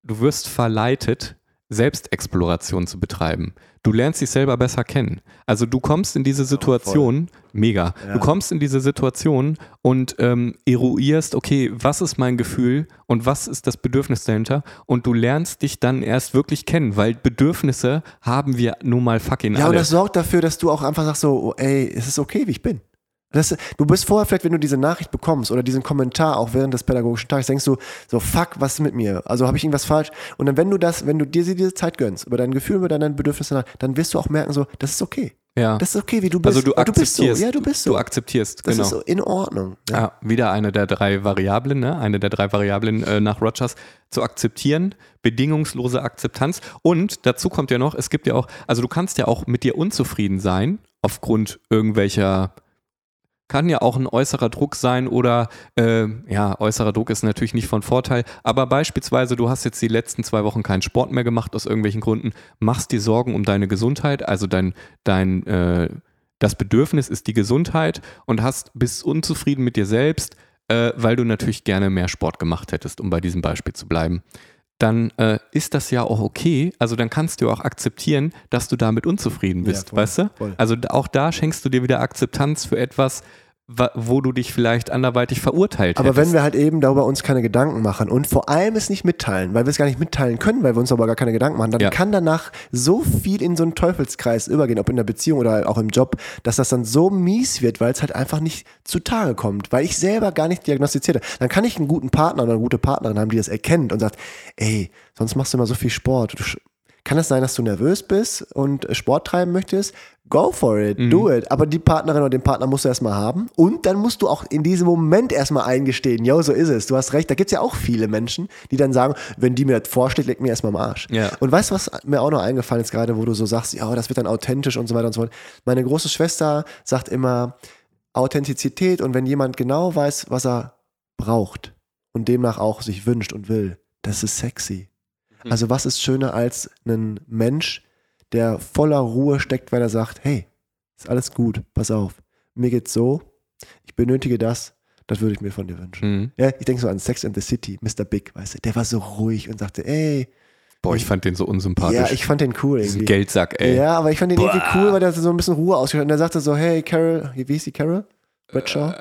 Du wirst verleitet, Selbstexploration zu betreiben. Du lernst dich selber besser kennen. Also du kommst in diese Situation, mega, du kommst in diese Situation und ähm, eruierst, okay, was ist mein Gefühl und was ist das Bedürfnis dahinter? Und du lernst dich dann erst wirklich kennen, weil Bedürfnisse haben wir nun mal fucking Ja, und alle. das sorgt dafür, dass du auch einfach sagst so, oh, ey, es ist okay, wie ich bin. Das, du bist vorher vielleicht, wenn du diese Nachricht bekommst oder diesen Kommentar auch während des pädagogischen Tages, denkst du so, fuck, was ist mit mir? Also habe ich irgendwas falsch? Und dann, wenn du das, wenn du dir diese Zeit gönnst, über dein Gefühl, über deine Bedürfnisse, dann wirst du auch merken so, das ist okay. ja. Das ist okay, wie du bist. also du Weil du bist so. akzeptierst. Ja, du bist so. Du akzeptierst, das genau. ist so in Ordnung. Ja. Ja, wieder eine der drei Variablen, ne? eine der drei Variablen äh, nach Rogers zu akzeptieren, bedingungslose Akzeptanz. Und dazu kommt ja noch, es gibt ja auch, also du kannst ja auch mit dir unzufrieden sein, aufgrund irgendwelcher, kann ja auch ein äußerer Druck sein oder, äh, ja, äußerer Druck ist natürlich nicht von Vorteil, aber beispielsweise, du hast jetzt die letzten zwei Wochen keinen Sport mehr gemacht aus irgendwelchen Gründen, machst dir Sorgen um deine Gesundheit, also dein, dein, äh, das Bedürfnis ist die Gesundheit und hast, bist unzufrieden mit dir selbst, äh, weil du natürlich gerne mehr Sport gemacht hättest, um bei diesem Beispiel zu bleiben. Dann äh, ist das ja auch okay. Also dann kannst du auch akzeptieren, dass du damit unzufrieden Ja, bist, voll, weißt du? voll. Also auch da schenkst du dir wieder Akzeptanz für etwas, wa- wo du dich vielleicht anderweitig verurteilt Aber hättest. wenn wir halt eben darüber uns keine Gedanken machen und vor allem es nicht mitteilen, weil wir es gar nicht mitteilen können, weil wir uns aber gar keine Gedanken machen, dann Ja. kann danach so viel in so einen Teufelskreis übergehen, ob in der Beziehung oder auch im Job, dass das dann so mies wird, weil es halt einfach nicht zutage kommt, weil ich selber gar nicht diagnostiziert habe. Dann kann ich einen guten Partner oder eine gute Partnerin haben, die das erkennt und sagt, ey, sonst machst du immer so viel Sport, kann es sein, dass du nervös bist und Sport treiben möchtest? Go for it, Mhm. do it. Aber die Partnerin oder den Partner musst du erstmal haben. Und dann musst du auch in diesem Moment erstmal eingestehen, yo, so ist es. Du hast recht. Da gibt es ja auch viele Menschen, die dann sagen, wenn die mir das vorschlägt, leg mir erstmal am Arsch. Ja. Und weißt du, was mir auch noch eingefallen ist gerade, wo du so sagst, ja, das wird dann authentisch und so weiter und so fort. Meine große Schwester sagt immer Authentizität und wenn jemand genau weiß, was er braucht und demnach auch sich wünscht und will, das ist sexy. Mhm. Also was ist schöner als ein Mensch, der voller Ruhe steckt, weil er sagt, hey, ist alles gut, pass auf, mir geht's so, ich benötige das, das würde ich mir von dir wünschen. Mhm. Ja, ich denke so an Sex and the City, Mr. Big, weißt du, der war so ruhig und sagte, ey, Boah, ich fand den so unsympathisch. ja, ich fand den cool Diesen. Geldsack, ey. Ja, aber ich fand den irgendwie cool, weil der so ein bisschen Ruhe ausgeschaltet hat. Und er sagte so, hey, Carol, wie hieß die Carol? Bradshaw?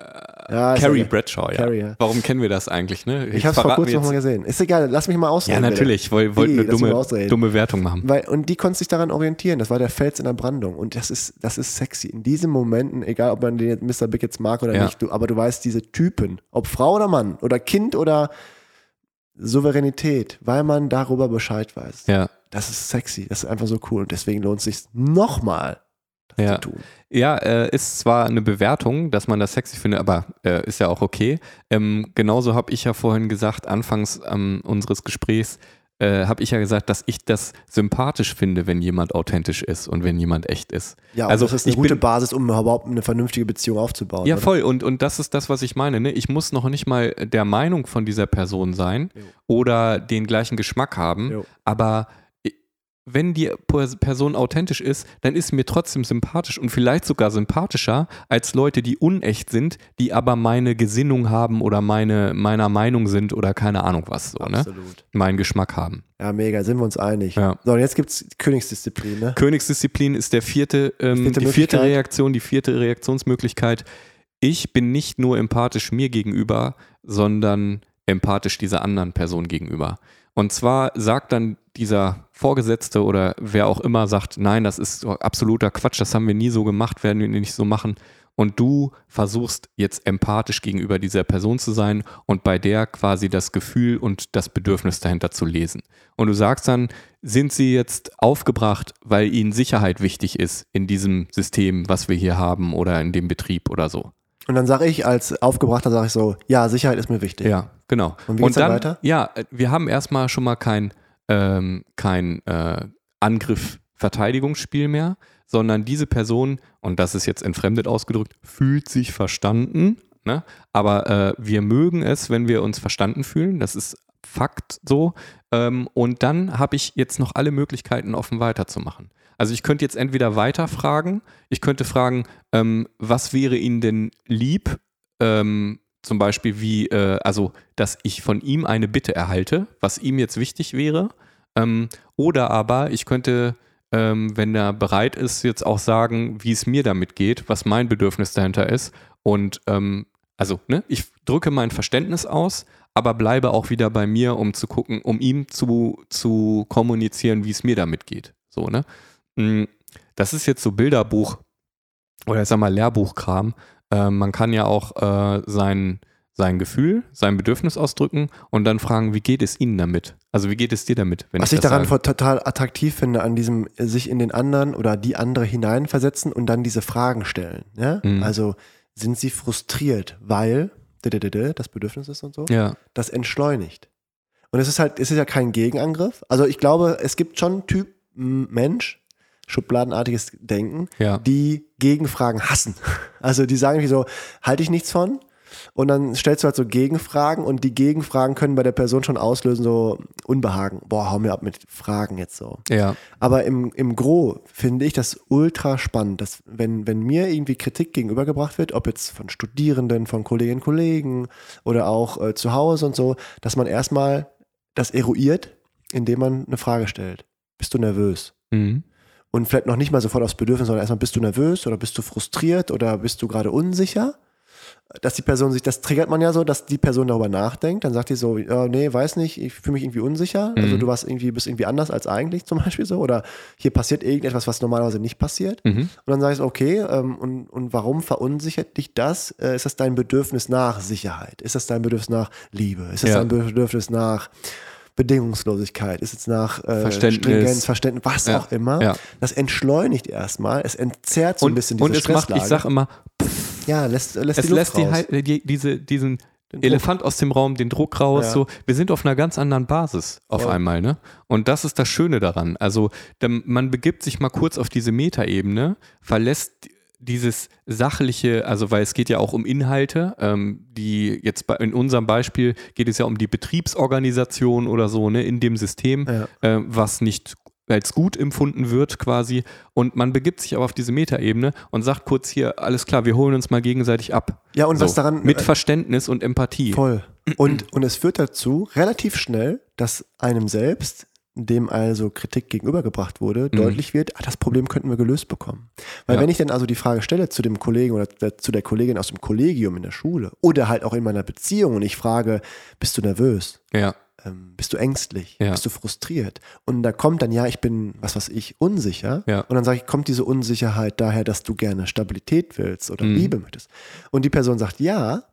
ja, ist Carrie egal. Bradshaw, ja. Carrie, ja. Warum kennen wir das eigentlich, ne? Ich habe es vor kurzem wir noch mal jetzt- gesehen. Ist egal, lass mich mal ausreden. Ja, natürlich. Ich wollte wollt Nee, eine dumme, dumme Wertung machen. Weil, und die konnte sich daran orientieren. Das war der Fels in der Brandung. Und das ist, das ist sexy. In diesen Momenten, egal ob man den jetzt Mr. Big jetzt mag oder Ja. nicht, du, aber du weißt, diese Typen, ob Frau oder Mann oder Kind oder Souveränität, weil man darüber Bescheid weiß. Ja. Das ist sexy. Das ist einfach so cool. Und deswegen lohnt es sich nochmal, das Ja. zu tun. Ja, äh, ist zwar eine Bewertung, dass man das sexy findet, aber äh, ist ja auch okay. Ähm, genauso habe ich ja vorhin gesagt, anfangs ähm, unseres Gesprächs, äh, habe ich ja gesagt, dass ich das sympathisch finde, wenn jemand authentisch ist und wenn jemand echt ist. Ja, Also, das ist eine gute bin- Basis, um überhaupt eine vernünftige Beziehung aufzubauen. Ja, oder? voll. Und, und das ist das, was ich meine. Ne? Ich muss noch nicht mal der Meinung von dieser Person sein Jo. oder den gleichen Geschmack haben, Jo. aber wenn die Per- Person authentisch ist, dann ist mir trotzdem sympathisch und vielleicht sogar sympathischer als Leute, die unecht sind, die aber meine Gesinnung haben oder meine, meiner Meinung sind oder keine Ahnung was so, ne? Absolut. Meinen Geschmack haben. Ja, mega, sind wir uns einig. Ja. So, und jetzt gibt es Königsdisziplin, ne? Königsdisziplin ist der vierte, ähm, Vierte die vierte. Reaktion, die vierte Reaktionsmöglichkeit. Ich bin nicht nur empathisch mir gegenüber, sondern empathisch dieser anderen Person gegenüber. Und zwar sagt dann dieser Vorgesetzte oder wer auch immer sagt, nein, das ist absoluter Quatsch, das haben wir nie so gemacht, werden wir nicht so machen. Und du versuchst jetzt empathisch gegenüber dieser Person zu sein und bei der quasi das Gefühl und das Bedürfnis dahinter zu lesen. Und du sagst dann, sind sie jetzt aufgebracht, weil ihnen Sicherheit wichtig ist in diesem System, was wir hier haben oder in dem Betrieb oder so. Und dann sage ich als Aufgebrachter, sage ich so, ja, Sicherheit ist mir wichtig. Ja, genau. Und wie geht's dann weiter? Ja, wir haben erstmal schon mal kein, ähm, kein äh, Angriff-Verteidigungsspiel mehr, sondern diese Person, und das ist jetzt entfremdet ausgedrückt, fühlt sich verstanden. Ne? Aber äh, wir mögen es, wenn wir uns verstanden fühlen. Das ist Fakt so. Ähm, und dann habe ich jetzt noch alle Möglichkeiten, offen weiterzumachen. Also ich könnte jetzt entweder weiterfragen, ich könnte fragen, ähm, was wäre Ihnen denn lieb? Ähm, zum Beispiel wie, äh, also, dass ich von ihm eine Bitte erhalte, was ihm jetzt wichtig wäre. Ähm, oder aber ich könnte, ähm, wenn er bereit ist, jetzt auch sagen, wie es mir damit geht, was mein Bedürfnis dahinter ist. Und ähm, also, ne, ich drücke mein Verständnis aus, aber bleibe auch wieder bei mir, um zu gucken, um ihm zu, zu kommunizieren, wie es mir damit geht. So, ne? Mm, Das ist jetzt so Bilderbuch oder ich sag mal Lehrbuchkram. Äh, man kann ja auch äh, sein, sein Gefühl, sein Bedürfnis ausdrücken und dann fragen, wie geht es Ihnen damit? Also wie geht es dir damit? Was ich das daran sage? total attraktiv finde, an diesem äh, sich in den anderen oder die andere hineinversetzen und dann diese Fragen stellen. Ja? Mhm. Also sind sie frustriert, weil das Bedürfnis ist und so? Ja, Das entschleunigt. Und es ist halt, es ist ja kein Gegenangriff. Also ich glaube, es gibt schon Typ Mensch, schubladenartiges Denken, ja. die Gegenfragen hassen. Also die sagen irgendwie so, halte ich nichts von. Und dann stellst du halt so Gegenfragen und die Gegenfragen können bei der Person schon auslösen, so Unbehagen. Boah, hau mir ab mit Fragen jetzt so. Ja, Aber im, im Gro finde ich das ultra spannend, dass wenn, wenn mir irgendwie Kritik gegenübergebracht wird, ob jetzt von Studierenden, von Kolleginnen und Kollegen oder auch äh, zu Hause und so, dass man erstmal das eruiert, indem man eine Frage stellt. Bist du nervös? mhm. Und vielleicht noch nicht mal sofort aufs Bedürfnis, sondern erstmal bist du nervös oder bist du frustriert oder bist du gerade unsicher? Dass die Person sich, das triggert man ja so, dass die Person darüber nachdenkt. Dann sagt die so, ja, nee, weiß nicht, ich fühle mich irgendwie unsicher. Also Mhm. du warst irgendwie, bist irgendwie anders als eigentlich zum Beispiel so. Oder hier passiert irgendetwas, was normalerweise nicht passiert. Mhm. Und dann sage ich so, okay, ähm, und, und warum verunsichert dich das? Äh, ist das dein Bedürfnis nach Sicherheit? Ist das dein Bedürfnis nach Liebe? Ist das Ja. dein Bedürfnis nach Bedingungslosigkeit, ist es nach äh, Verständnis. Stringenz, Verständnis, was Ja, auch immer. ja. Das entschleunigt erstmal, es entzerrt so ein Und, bisschen diese und es macht, ich Stresslage. sag immer, ja, lässt, lässt es die Luft lässt die, raus. halt- die, diese, diesen. Elefant aus dem Raum, den Druck raus. Ja. So, wir sind auf einer ganz anderen Basis auf Voll. einmal, ne? Und das ist das Schöne daran. Also man begibt sich mal kurz auf diese Metaebene, verlässt dieses sachliche, also weil es geht ja auch um Inhalte, ähm, die jetzt bei, in unserem Beispiel geht es ja um die Betriebsorganisation oder so, ne, in dem System, Ja. äh, was nicht als gut empfunden wird quasi. Und man begibt sich aber auf diese Metaebene und sagt kurz hier, alles klar, wir holen uns mal gegenseitig ab. Ja, und so, was daran mit äh, Verständnis und Empathie. Voll. Und, und es führt dazu relativ schnell, dass einem selbst, dem also Kritik gegenübergebracht wurde, deutlich wird, ah, das Problem könnten wir gelöst bekommen. Weil Ja. wenn ich dann also die Frage stelle zu dem Kollegen oder der- zu der Kollegin aus dem Kollegium in der Schule oder halt auch in meiner Beziehung und ich frage, bist du nervös? Ja, Ähm, bist du ängstlich? Ja. Bist du frustriert? Und da kommt dann, ja, ich bin, was weiß ich, unsicher. Ja. Und dann sage ich, kommt diese Unsicherheit daher, dass du gerne Stabilität willst oder Mhm. Liebe möchtest? Und die Person sagt, ja,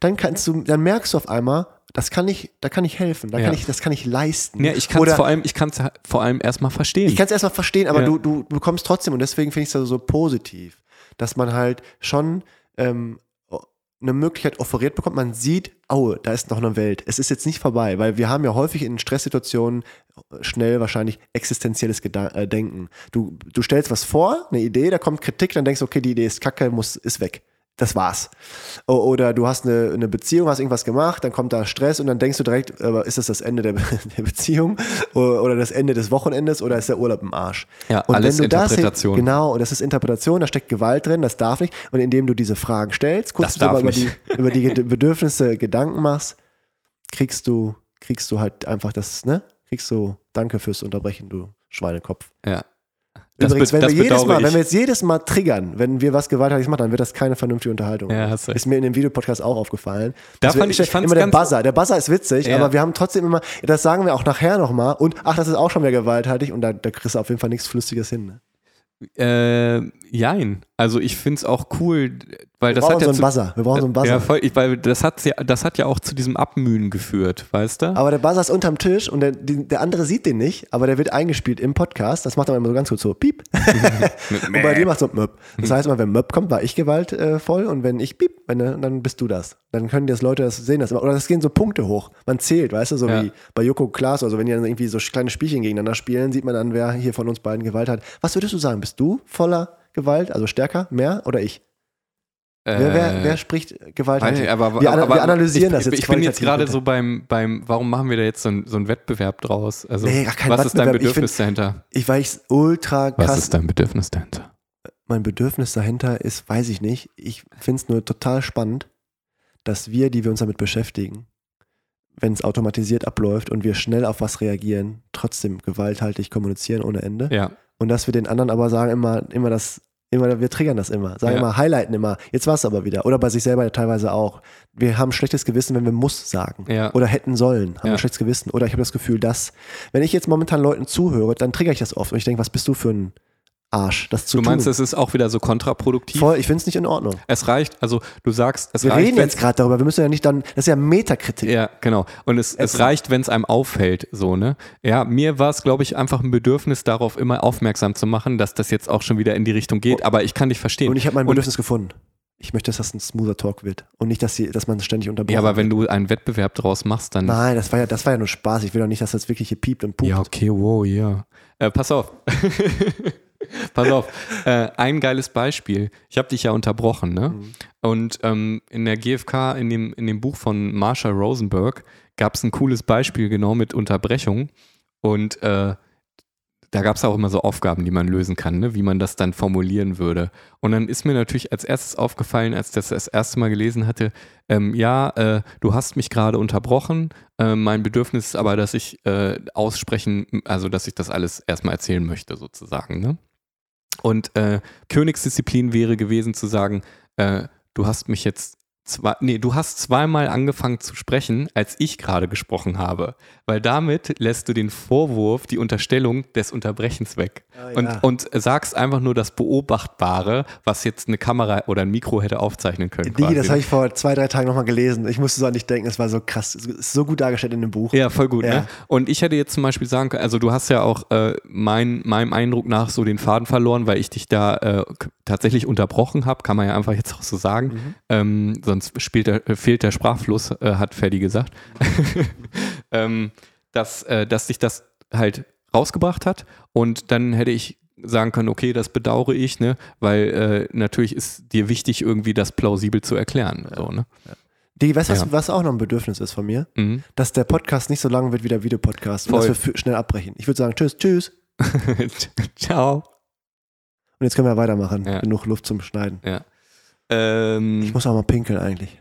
dann kannst du, dann merkst du auf einmal, das kann ich, da kann ich helfen, da Ja. kann ich, das kann ich leisten. ja ich kann es vor allem, ich kann es vor allem erstmal verstehen. ich kann es erstmal verstehen, aber Ja. du, du bekommst trotzdem, und deswegen finde ich es so, so positiv, dass man halt schon ähm, eine Möglichkeit offeriert bekommt. Man sieht, oh, da ist noch eine Welt. Es ist jetzt nicht vorbei, weil wir haben ja häufig in Stresssituationen schnell wahrscheinlich existenzielles Geda äh, Denken. Du, du stellst was vor, eine Idee, da kommt Kritik, dann denkst du, okay, die Idee ist kacke, muss, ist weg. Das war's. Oder du hast eine, eine Beziehung, hast irgendwas gemacht, dann kommt da Stress und dann denkst du direkt, aber ist das das Ende der, der Beziehung oder, das Ende des Wochenendes oder ist der Urlaub im Arsch? Ja, und alles wenn du das Interpretation. genau, und das ist Interpretation, da steckt Gewalt drin, das darf nicht. Und indem du diese Fragen stellst, kurz Das über die, nicht. über die Bedürfnisse Gedanken machst, kriegst du, kriegst du halt einfach das, ne? Kriegst du, danke fürs Unterbrechen, du Schweinekopf. ja. Übrigens, be- wenn wir jedes Mal, ich. wenn wir jetzt jedes Mal triggern, wenn wir was gewalttätiges machen, dann wird das keine vernünftige Unterhaltung. Ja, hast recht. ist mir in dem Videopodcast auch aufgefallen. Da Das wird- fand ich- ich immer der Buzzer. Der Buzzer ist witzig, Ja. aber wir haben trotzdem immer, das sagen wir auch nachher nochmal und ach, das ist auch schon wieder gewalttätig und da, da kriegst du auf jeden Fall nichts Flüssiges hin. Ne? Äh, jein. Also ich finde es auch cool, weil Wir das brauchen hat so ja einen zu, Buzzer. Wir brauchen so einen Buzzer. Ja, voll, ich, weil das hat ja, das hat ja auch zu diesem Abmühen geführt, weißt du? Aber der Buzzer ist unterm Tisch und der, der andere sieht den nicht, aber der wird eingespielt im Podcast. Das macht er immer so ganz gut so, piep. und bei dir macht so Möp. Das heißt immer, wenn Möp kommt, war ich gewaltvoll und wenn ich piep, wenn, dann bist du das. Dann können das Leute das sehen. Das immer. Oder es gehen so Punkte hoch. Man zählt, weißt du, so Ja. wie bei Joko Klaas oder so. Wenn die dann irgendwie so kleine Spielchen gegeneinander spielen, sieht man dann, wer hier von uns beiden Gewalt hat. Was würdest du sagen? Bist du voller Gewalt, also stärker, mehr oder ich? Wer, wer, wer spricht Gewalt? Nicht, aber, wir, aber, wir analysieren ich, das jetzt Ich bin jetzt gerade so beim, beim, warum machen wir da jetzt so, ein, so einen Wettbewerb draus? Also, Nee, kein was ist dein Wettbewerb. Ich Bedürfnis dahinter? Ich weiß ultra krass. Was ist dein Bedürfnis dahinter? mein Bedürfnis dahinter ist, weiß ich nicht. Ich finde es nur total spannend, dass wir, die wir uns damit beschäftigen, wenn es automatisiert abläuft und wir schnell auf was reagieren, trotzdem gewalthaltig kommunizieren ohne Ende. Ja, Und dass wir den anderen aber sagen immer, immer das, immer, wir triggern das immer, sagen Ja. immer, highlighten immer, jetzt war es aber wieder. Oder bei sich selber teilweise auch. Wir haben schlechtes Gewissen, wenn wir muss sagen. Ja. Oder hätten sollen, haben Ja. wir schlechtes Gewissen. Oder ich habe das Gefühl, dass, wenn ich jetzt momentan Leuten zuhöre, dann trigger ich das oft und ich denke, was bist du für ein Arsch, das zu du meinst, tun. es ist auch wieder so kontraproduktiv? Voll, ich finde es nicht in Ordnung. Es reicht, also du sagst, es Wir reicht, reden wenn's- jetzt gerade darüber, wir müssen ja nicht dann, das ist ja Metakritik. Ja, genau. Und es, es Es- reicht, wenn es einem auffällt, so, ne? Ja, mir war es, glaube ich, einfach ein Bedürfnis, darauf immer aufmerksam zu machen, dass das jetzt auch schon wieder in die Richtung geht. Aber ich kann dich verstehen. Und ich habe mein Und- Bedürfnis gefunden. Ich möchte, dass das ein smoother Talk wird und nicht, dass, sie, dass man ständig unterbrochen Ja, aber wenn wird. du einen Wettbewerb draus machst, dann. Nein, das war, ja, das war ja nur Spaß. Ich will doch nicht, dass das wirklich hier piept und pupt. Ja, okay, wow, ja. Äh, pass auf. pass auf. Äh, ein geiles Beispiel. Ich habe dich ja unterbrochen, ne? Mhm. Und ähm, in der GfK, in dem, in dem Buch von Marsha Rosenberg, gab es ein cooles Beispiel genau mit Unterbrechung. Und äh, da gab es auch immer so Aufgaben, die man lösen kann, ne? wie man das dann formulieren würde. Und dann ist mir natürlich als erstes aufgefallen, als ich das das erste Mal gelesen hatte, ähm, ja, äh, du hast mich gerade unterbrochen. Äh, mein Bedürfnis ist aber, dass ich äh, aussprechen, also dass ich das alles erstmal erzählen möchte, sozusagen. Ne? Und äh, Königsdisziplin wäre gewesen zu sagen, äh, du hast mich jetzt zwei, nee, du hast zweimal angefangen zu sprechen, als ich gerade gesprochen habe. Weil damit lässt du den Vorwurf, die Unterstellung des Unterbrechens weg. Ah, ja. und, und sagst einfach nur das Beobachtbare, was jetzt eine Kamera oder ein Mikro hätte aufzeichnen können. Digi, das habe ich vor zwei, drei Tagen nochmal gelesen. Ich musste so an dich denken, es war so krass. Ist so gut dargestellt in dem Buch. Ja, voll gut. Ja. Ne? Und ich hätte jetzt zum Beispiel sagen können, also du hast ja auch äh, mein, meinem Eindruck nach so den Faden verloren, weil ich dich da äh, tatsächlich unterbrochen habe, kann man ja einfach jetzt auch so sagen. Mhm. Ähm, sonst spielt der, äh, fehlt der Sprachfluss, äh, hat Ferdi gesagt. ähm, dass, äh, dass sich das halt rausgebracht hat und dann hätte ich sagen können, okay, das bedauere ich, ne, weil äh, natürlich ist dir wichtig, irgendwie das plausibel zu erklären. So, ne? Digi, weißt du, was, Ja. was auch noch ein Bedürfnis ist von mir? Mhm. Dass der Podcast nicht so lang wird wie der Videopodcast und dass Voll. wir schnell abbrechen. Ich würde sagen, tschüss, tschüss. Ciao. Und jetzt können wir weitermachen. Ja. Genug Luft zum Schneiden. Ähm, Ich muss auch mal pinkeln eigentlich.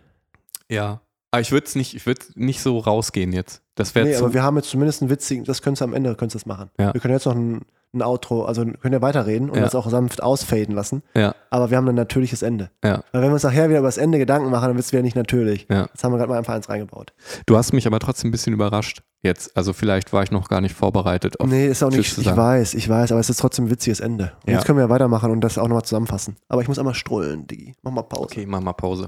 Ja. Aber ich würde es nicht, ich würde nicht so rausgehen jetzt. Das wäre Nee, aber wir haben jetzt zumindest einen witzigen, das könntest du am Ende könntest das machen. Ja. Wir können jetzt noch ein, ein Outro, also können ja weiterreden und Ja. das auch sanft ausfaden lassen. ja, Aber wir haben ein natürliches Ende. ja, Weil wenn wir uns nachher wieder über das Ende Gedanken machen, dann wird es wieder nicht natürlich. ja. Jetzt haben wir gerade mal einfach eins reingebaut. Du hast mich aber trotzdem ein bisschen überrascht jetzt. Also vielleicht war ich noch gar nicht vorbereitet. Auf nee, ist auch nicht, ich weiß, ich weiß, aber es ist trotzdem ein witziges Ende. Und Ja. jetzt können wir ja weitermachen und das auch nochmal zusammenfassen. Aber ich muss einmal strollen, Digi. Mach mal Pause. Okay, mach mal Pause.